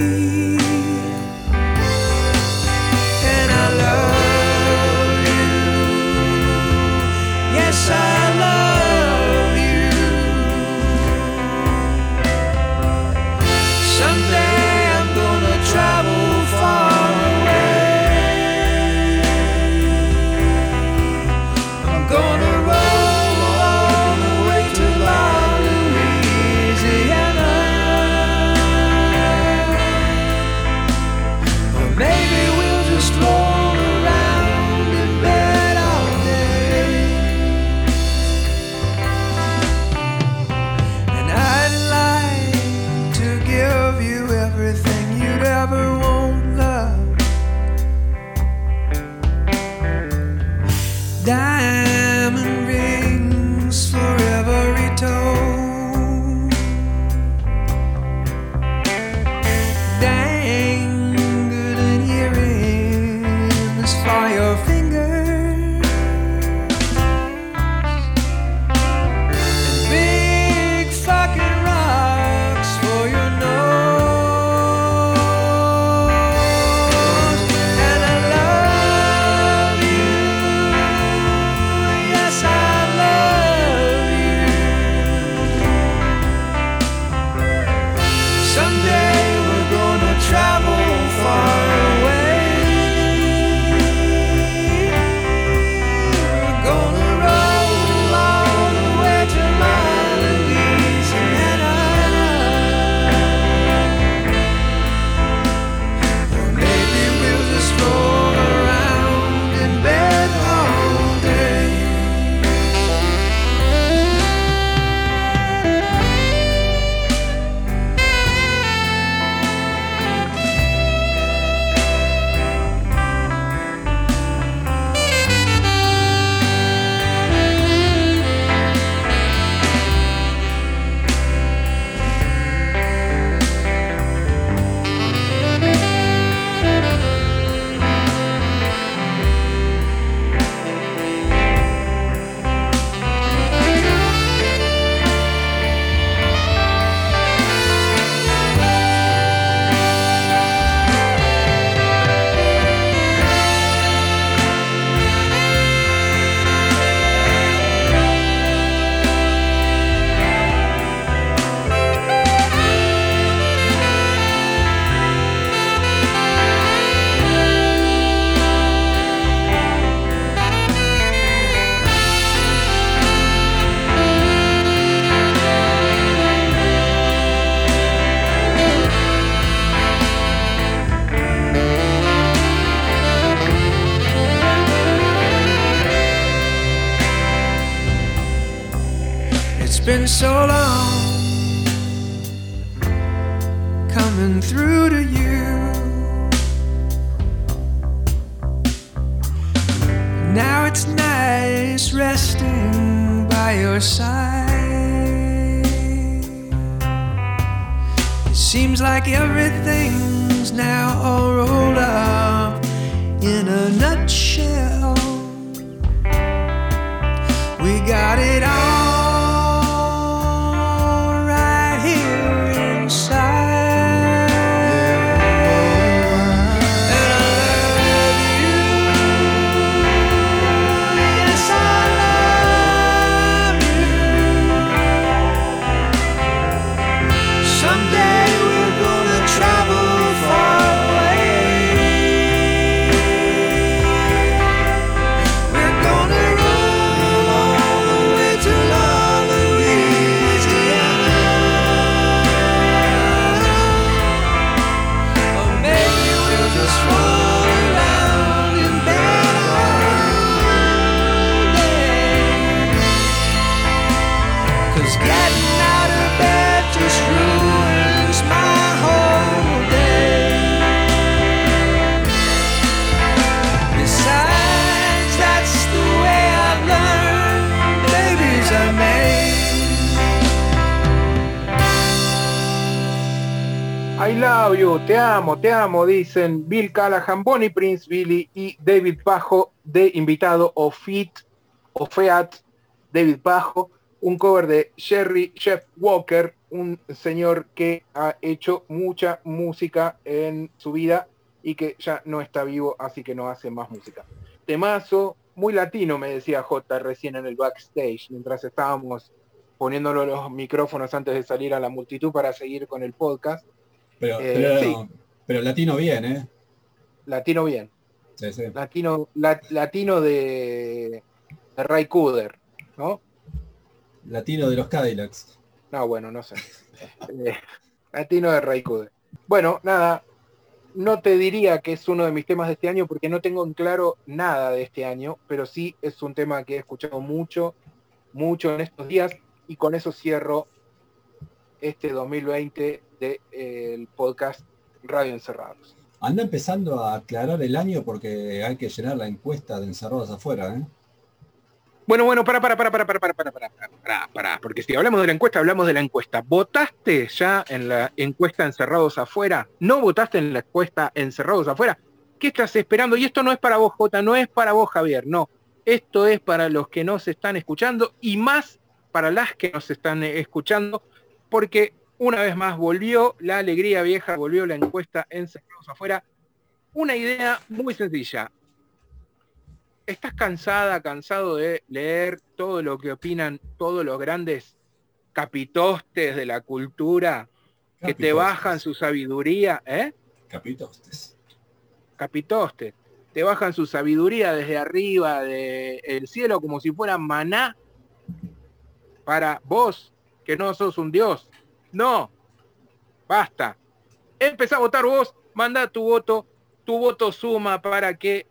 Speaker 2: Amo, te amo, dicen Bill Callahan, Bonnie Prince Billy y David Bajo de invitado o Fit o Feat David Bajo, un cover de Jerry Jeff Walker, un señor que ha hecho mucha música en su vida y que ya no está vivo, así que no hace más música. Temazo, muy latino, me decía J recién en el backstage, mientras estábamos poniéndolo los micrófonos antes de salir a la multitud para seguir con el podcast.
Speaker 3: Pero,
Speaker 2: Eh,
Speaker 3: pero,
Speaker 2: sí.
Speaker 3: Pero latino bien, ¿eh?
Speaker 2: Latino bien.
Speaker 3: Sí, sí.
Speaker 2: Latino, la- latino de, de Ray Cooder, ¿no?
Speaker 3: Latino de los Cadillacs.
Speaker 2: No, bueno, no sé. Eh, latino de Ray Cooder. Bueno, nada, no te diría que es uno de mis temas de este año porque no tengo en claro nada de este año, pero sí es un tema que he escuchado mucho, mucho en estos días y con eso cierro este 2020 del podcast Radio Encerrados.
Speaker 3: Anda empezando a aclarar el año porque hay que llenar la encuesta de encerrados afuera, ¿eh?
Speaker 2: Bueno, bueno, para, para, para, para, para, para, para, para, para, para, porque si hablamos de la encuesta, hablamos de la encuesta. ¿Votaste ya en la encuesta Encerrados Afuera? ¿No votaste en la encuesta Encerrados Afuera? ¿Qué estás esperando? Y esto no es para vos, Jota, no es para vos, Javier, no. Esto es para los que nos están escuchando y más para las que nos están escuchando, porque una vez más volvió la alegría vieja, volvió la encuesta Encerrados Afuera. Una idea muy sencilla estás cansada, cansado de leer todo lo que opinan todos los grandes capitostes de la cultura que te bajan su sabiduría, ¿eh?
Speaker 3: Capitostes.
Speaker 2: Capitostes, te bajan su sabiduría desde arriba del cielo como si fuera maná para vos, que no sos un dios. No, basta. Empezá a votar vos, manda tu voto, tu voto suma para que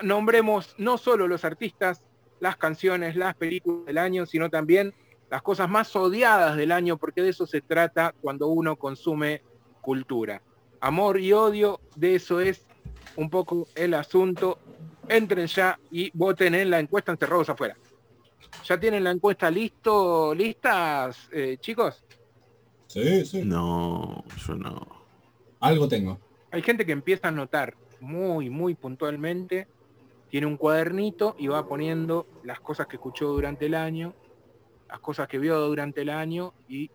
Speaker 2: nombremos no solo los artistas, las canciones, las películas del año, sino también las cosas más odiadas del año, porque de eso se trata cuando uno consume cultura. Amor y odio, de eso es un poco el asunto. Entren ya y voten en la encuesta encerrados afuera. ¿Ya tienen la encuesta listo, listas, eh, chicos?
Speaker 3: Sí, sí.
Speaker 4: No, yo no.
Speaker 3: Algo tengo.
Speaker 2: Hay gente que empieza a notar muy, muy puntualmente, tiene un cuadernito y va poniendo las cosas que escuchó durante el año, las cosas que vio durante el año y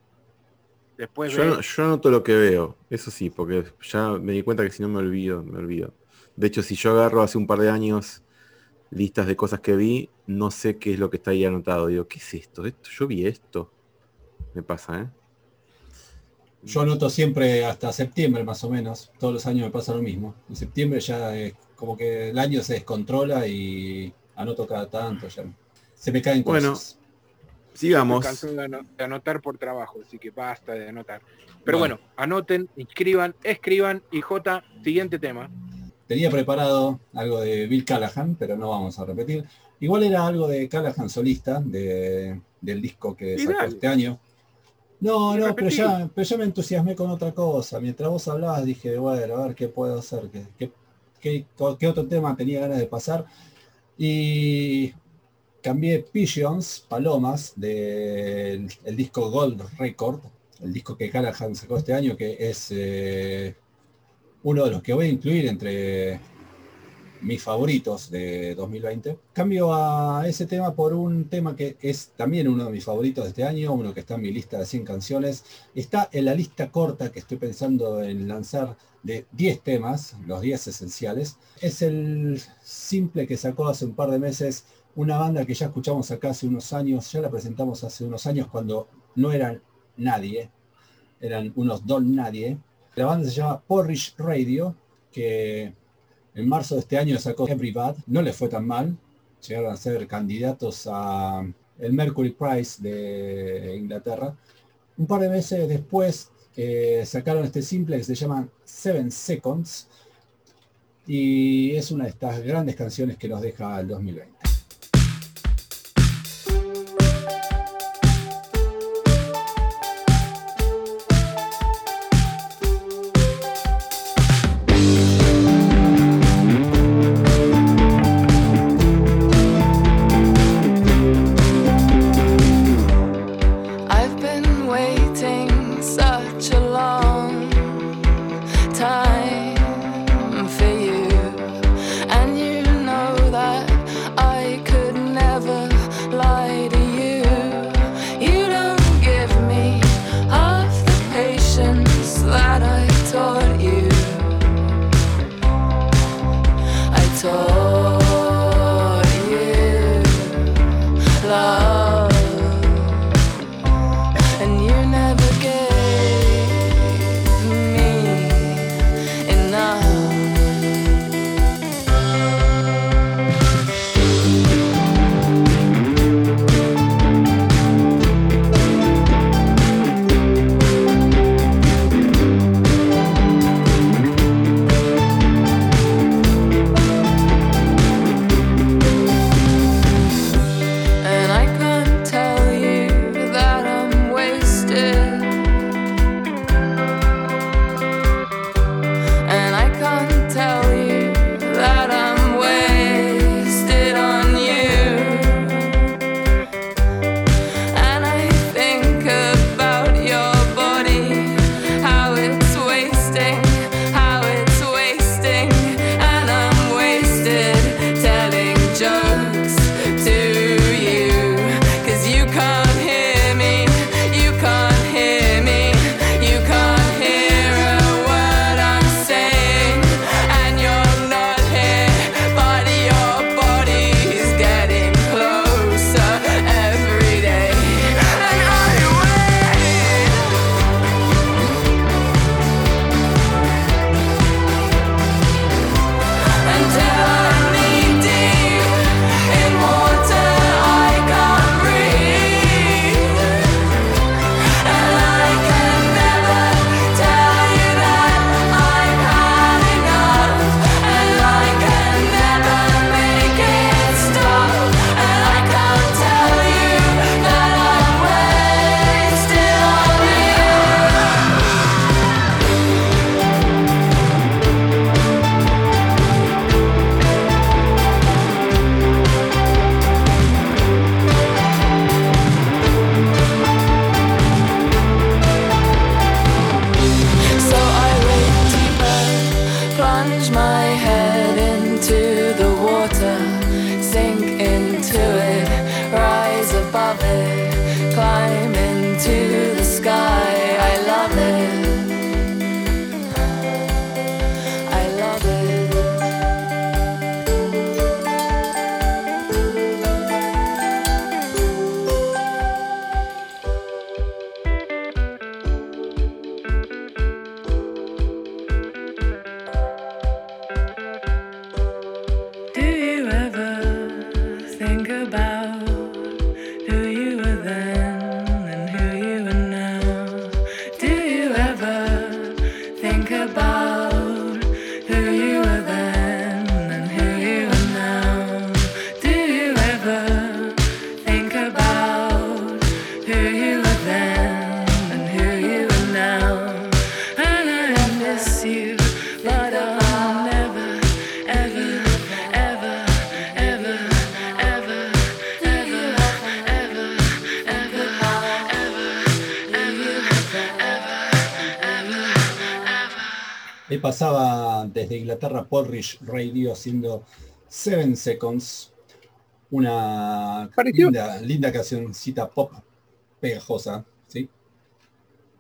Speaker 2: después
Speaker 4: Yo,
Speaker 2: ve-
Speaker 4: no- yo anoto lo que veo, eso sí, porque ya me di cuenta que si no me olvido, me olvido. De hecho, si yo agarro hace un par de años listas de cosas que vi, no sé qué es lo que está ahí anotado. Digo, ¿qué es esto? ¿Esto? Yo vi esto. Me pasa, ¿eh?
Speaker 3: Yo anoto siempre hasta septiembre más o menos. Todos los años me pasa lo mismo. En septiembre ya es como que el año se descontrola y anoto cada tanto. Ya. Se me caen
Speaker 4: Bueno,
Speaker 3: cosas.
Speaker 2: me
Speaker 4: Sigamos.
Speaker 2: cansó de, ano- de anotar por trabajo, así que basta de anotar. Pero
Speaker 3: Bueno.
Speaker 2: bueno, anoten, escriban, escriban y J, siguiente tema.
Speaker 3: Tenía preparado algo de Bill Callahan, pero no vamos a repetir. Igual era algo de Callahan solista, de
Speaker 8: del disco que
Speaker 2: Y
Speaker 8: sacó
Speaker 2: dale.
Speaker 8: este año. No, no, pero ya, pero ya me entusiasmé con otra cosa. Mientras vos hablabas dije, bueno, a ver qué puedo hacer, qué, qué- qué- qué otro tema tenía ganas de pasar. Y cambié Pigeons, Palomas, del el disco Gold Record, el disco que Callahan sacó este año, que es eh, uno de los que voy a incluir entre mis favoritos de 2020. Cambio a ese tema por un tema que es también uno de mis favoritos de este año, uno que está en mi lista de 100 canciones. Está en la lista corta que estoy pensando en lanzar de 10 temas, los 10 esenciales. Es el simple que sacó hace un par de meses una banda que ya escuchamos acá hace unos años, ya la presentamos hace unos años cuando no eran nadie, eran unos don nadie. La banda se llama Porridge Radio, que en marzo de este año sacó Everybody, no les fue tan mal, llegaron a ser candidatos a el Mercury Prize de Inglaterra. Un par de meses después eh, sacaron este simple que se llama Seven Seconds y es una de estas grandes canciones que nos deja el 2020.
Speaker 3: Pasaba desde Inglaterra Porridge Radio haciendo Seven Seconds, una
Speaker 2: Pareció-
Speaker 3: linda, linda cancioncita pop pegajosa, ¿sí?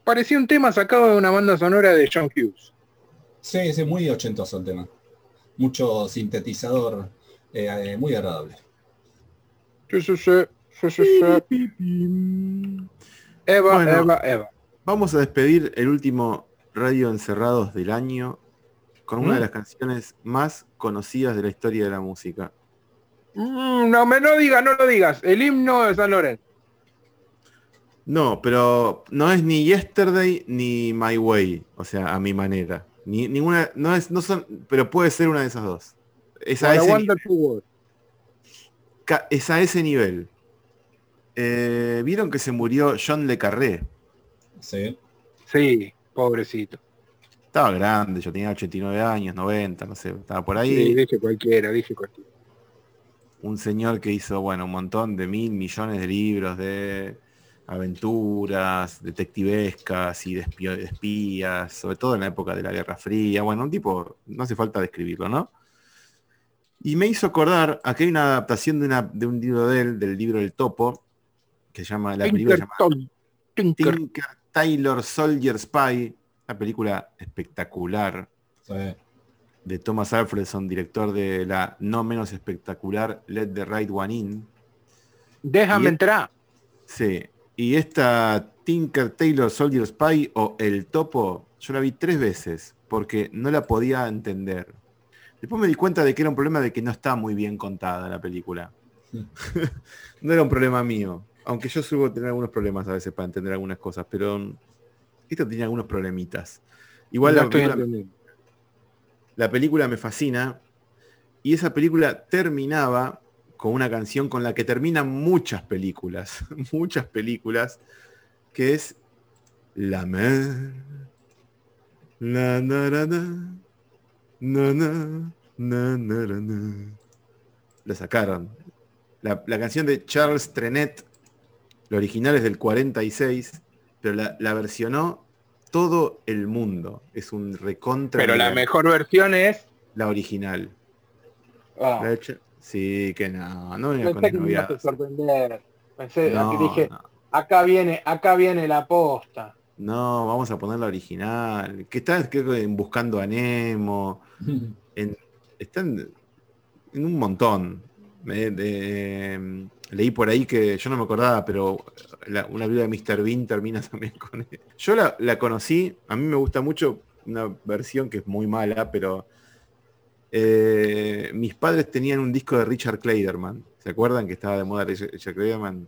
Speaker 2: Parecía un tema sacado de una banda sonora de John Hughes.
Speaker 3: Sí, sí, muy ochentoso el tema. Mucho sintetizador, eh, eh, muy agradable.
Speaker 2: Sí, sí, sí, sí, sí, sí. Eva,
Speaker 4: Bueno.
Speaker 2: Eva, Eva.
Speaker 4: Vamos a despedir el último Radio Encerrados del año con una de
Speaker 2: Mm.
Speaker 4: las canciones más conocidas de la historia de la música.
Speaker 2: Mm, no me no digas, no lo digas. El himno de San Lorenzo.
Speaker 4: No, pero no es ni Yesterday ni My Way, o sea, a mi manera. Ni, ninguna, no es, no son, pero puede ser una de esas dos. Es a, ese, ca- es a ese nivel. Eh, ¿Vieron que se murió John Le Carré?
Speaker 3: Sí.
Speaker 2: Sí, pobrecito.
Speaker 4: Estaba grande, yo tenía 89 años, 90, no sé, estaba por ahí.
Speaker 2: Sí, dije cualquiera, dije cualquiera.
Speaker 4: un señor que hizo, bueno, un montón de mil millones de libros de aventuras, detectivescas y de, espías, sobre todo en la época de la Guerra Fría. Bueno, un tipo, no hace falta describirlo, ¿no? Y me hizo acordar, aquí hay una adaptación de, una, de un libro de él, del libro El Topo, que se llama, la película se llama
Speaker 2: Tinkerton- Tinker-
Speaker 4: Tinker Taylor Soldier Spy, una película espectacular
Speaker 3: sí.
Speaker 4: de Thomas Alfredson, director de la no menos espectacular Let the Right One In.
Speaker 2: Déjame
Speaker 4: Y-
Speaker 2: entrar.
Speaker 4: Sí. Y esta Tinker Taylor Soldier Spy o El Topo, yo la vi tres veces porque no la podía entender. Después me di cuenta de que era un problema de que no está muy bien contada la película. no era un problema mío. Aunque yo suelo tener algunos problemas a veces para entender algunas cosas, pero esto tenía algunos problemitas. Igual
Speaker 2: No
Speaker 4: la película,
Speaker 2: entendiendo.
Speaker 4: la película me fascina y esa película terminaba con una canción con la que terminan muchas películas, muchas películas, que es La Mer. La na, na, na, na, na, na, ra, na. La sacaron. La, la canción de Charles Trenet, la original es del 46, pero la, la versionó todo el mundo. Es un recontra.
Speaker 2: Pero la mejor versión es.
Speaker 4: La original.
Speaker 2: Ah,
Speaker 4: La Sí, que no, no venga con
Speaker 2: pensé que me sorprender. Pensé,
Speaker 4: No,
Speaker 2: aquí dije,
Speaker 4: no,
Speaker 2: acá viene, acá viene la posta.
Speaker 4: no, vamos a poner la original. Que está creo Buscando a Nemo. En, están en un montón. De- leí por ahí que yo no me acordaba, pero la- una vida de Mr. Bean termina también con él. Yo la, la conocí, a mí me gusta mucho una versión que es muy mala, pero eh, mis padres tenían un disco de Richard Clayderman. ¿Se acuerdan que estaba de moda Richard Clayderman?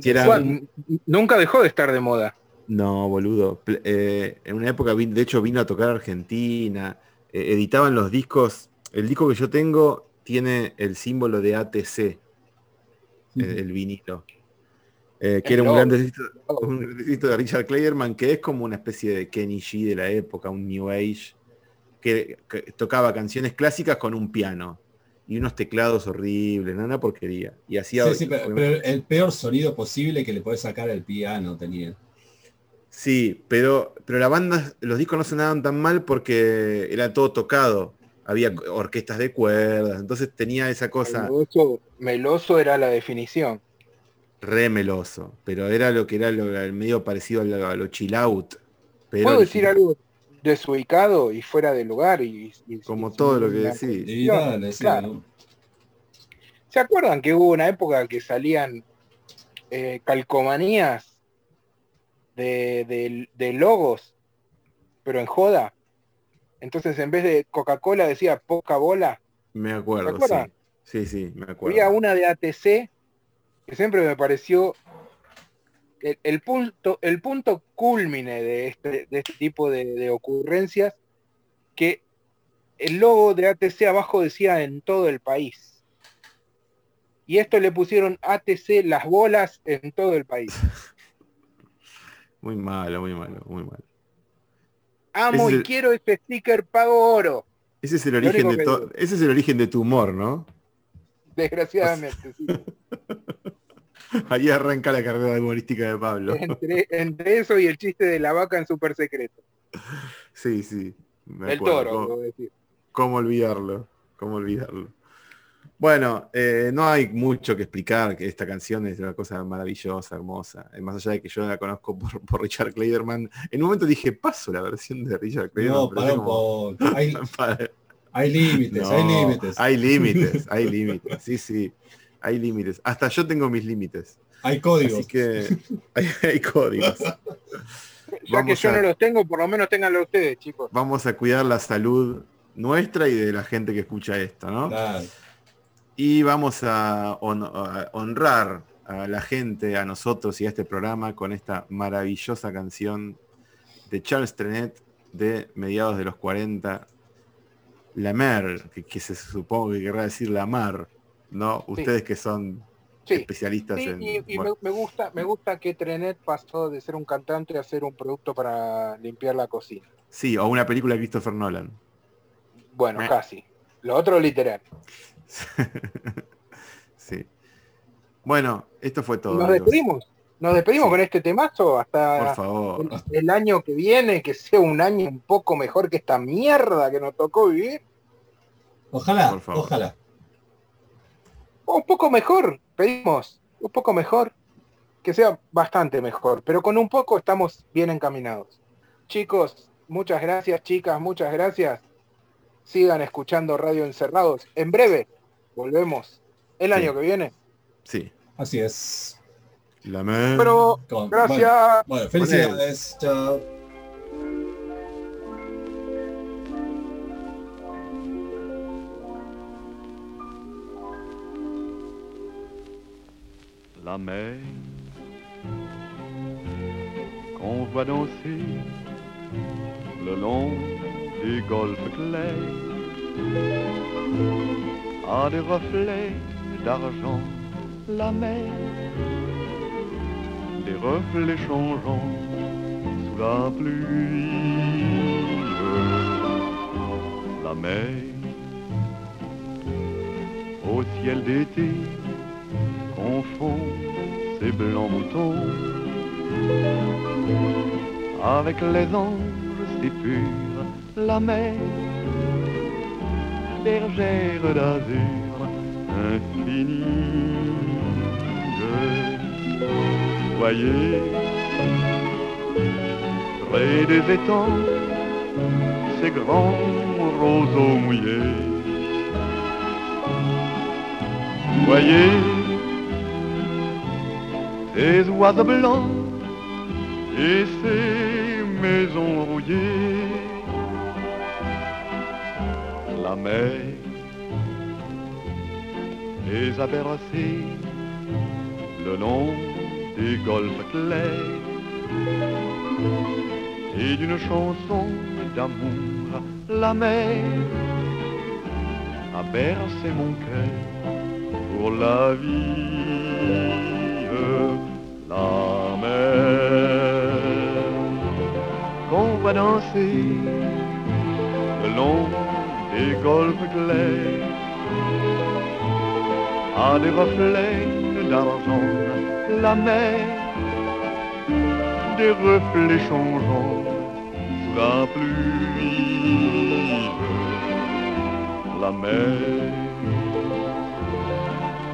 Speaker 4: Que era
Speaker 2: Juan,
Speaker 4: un-
Speaker 2: Nunca dejó de estar de moda.
Speaker 4: No, boludo. Eh, en una época, de hecho, vino a tocar a Argentina. eh, editaban los discos. El disco que yo tengo tiene el símbolo de ATC, el, el vinilo. Eh, que era un gran disco, de Richard Clayderman, que es como una especie de Kenny G de la época, un New Age, que, que tocaba canciones clásicas con un piano y unos teclados horribles, una porquería. Y hacía
Speaker 3: Sí, sí, pero, pero el peor sonido posible que le podés sacar al piano tenía.
Speaker 4: Sí, pero, pero la banda, los discos no sonaban tan mal porque era todo tocado. Había orquestas de cuerdas, entonces tenía esa cosa
Speaker 2: Meloso, meloso era la definición.
Speaker 4: re meloso, pero era lo que era lo, el medio parecido a lo, a lo chill out. Pero
Speaker 2: ¿Puedo decir algo desubicado y fuera de lugar? Y, y-
Speaker 4: Como
Speaker 2: y-
Speaker 4: todo lo que decís.
Speaker 3: Y
Speaker 2: Claro,
Speaker 3: dale, sí,
Speaker 2: claro.
Speaker 3: ¿no?
Speaker 2: ¿Se acuerdan que hubo una época que salían eh, calcomanías de, de- de logos, pero en joda? Entonces en vez de Coca-Cola decía poca bola.
Speaker 4: Me acuerdo, sí. Sí, sí, me
Speaker 2: Había
Speaker 4: acuerdo.
Speaker 2: una de ATC que siempre me pareció el, el punto, el punto culmine de este, de este tipo de, de ocurrencias, que el logo de ATC abajo decía en todo el país. Y esto le pusieron ATC las bolas en todo el país.
Speaker 4: Muy malo, muy malo, muy malo.
Speaker 2: Amo
Speaker 4: Ese
Speaker 2: y
Speaker 4: el-
Speaker 2: quiero este sticker pago oro,
Speaker 4: Ese es el origen de to- ese es el origen de tu humor, ¿no?
Speaker 2: desgraciadamente. sí.
Speaker 4: Ahí arranca la carrera humorística de Pablo.
Speaker 2: entre, entre eso y el chiste de la vaca en super secreto.
Speaker 4: Sí, sí. Me acuerdo,
Speaker 2: toro,
Speaker 4: ¿cómo-
Speaker 2: decir.
Speaker 4: ¿Cómo olvidarlo? ¿Cómo olvidarlo? Bueno, eh, no hay mucho que explicar, que esta canción es una cosa maravillosa, hermosa. Eh, Más allá de que yo la conozco por, por Richard Clayderman. En un momento dije, paso la versión de Richard Clayderman.
Speaker 3: No, pará
Speaker 4: como-.
Speaker 3: Hay, límites, hay límites.
Speaker 4: Hay límites, hay límites. Sí, sí. Hay límites. Hasta yo tengo mis límites.
Speaker 3: Hay códigos.
Speaker 4: Así que hay, hay códigos.
Speaker 2: Ya que yo
Speaker 4: a-
Speaker 2: no los tengo, por lo menos ténganlo ustedes, chicos.
Speaker 4: Vamos a cuidar la salud nuestra y de la gente que escucha esto, ¿no?
Speaker 3: Claro.
Speaker 4: Y vamos a, hon- a honrar a la gente, a nosotros y a este programa con esta maravillosa canción de Charles Trenet de mediados de los 40, La Mer, que, que se supone que querrá decir la mar, ¿no? Ustedes que son
Speaker 2: Sí.
Speaker 4: especialistas
Speaker 2: Sí,
Speaker 4: en...
Speaker 2: y, y me, gusta me gusta que Trenet pasó de ser un cantante a ser un producto para limpiar la cocina.
Speaker 4: sí, o una película de Christopher Nolan.
Speaker 2: Bueno,
Speaker 4: Eh.
Speaker 2: casi. Lo otro literal.
Speaker 4: sí. Bueno, esto fue todo.
Speaker 2: Nos
Speaker 4: amigos.
Speaker 2: despedimos. Nos despedimos
Speaker 4: Sí.
Speaker 2: con este temazo
Speaker 4: Por
Speaker 2: hasta
Speaker 4: favor.
Speaker 2: el, el año que viene, que sea un año un poco mejor que esta mierda que nos tocó vivir.
Speaker 3: Ojalá,
Speaker 4: Por favor.
Speaker 3: ojalá.
Speaker 2: O un poco mejor, pedimos. Un poco mejor. Que sea bastante mejor. Pero con un poco estamos bien encaminados. Chicos, muchas gracias, chicas, muchas gracias. Sigan escuchando Radio Encerrados. En breve, volvemos. El
Speaker 4: Sí.
Speaker 2: año que viene.
Speaker 4: Sí.
Speaker 3: Así es.
Speaker 4: La Mer.
Speaker 2: Pero,
Speaker 3: Con-
Speaker 2: gracias.
Speaker 3: Bueno, bueno, felicidades. Chao.
Speaker 9: la mer qu'on voit danser le long des golfes clairs a des reflets d'argent la mer. Des reflets changeants sous la pluie. La mer au ciel d'été confond ces blancs moutons avec les anges si purs, la mer, bergère d'azur infinie. Voyez, près des étangs, ces grands roseaux mouillés. Voyez, ces oiseaux blancs et ces maisons rouillées. La mer les a bercés le long des golfes clairs et d'une chanson d'amour la mer. A bercé mon cœur pour la vie la mer. Qu'on va danser le long des golfes clairs. À des reflets d'argent la mer des reflets changeants sous la pluie. La mer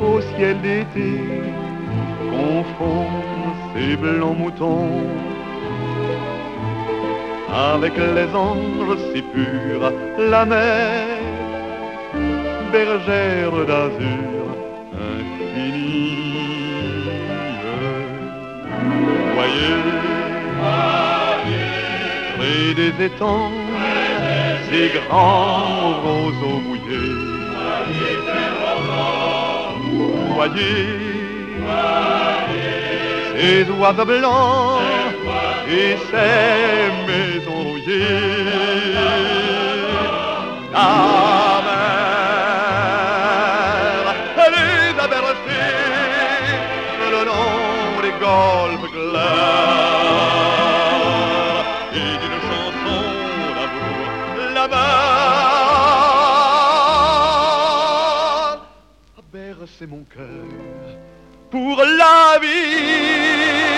Speaker 9: au ciel d'été confond ces blancs moutons avec les anges si la mer, bergère d'azur infinie. Voyez, près des étangs, ces grands roseaux mouillés. Voyez, ces oiseaux blancs et ces maisons rouillées. La mer, les a bercés le long des golfes clairs et d'une chanson d'amour, la mer a bercé mon cœur pour la vie.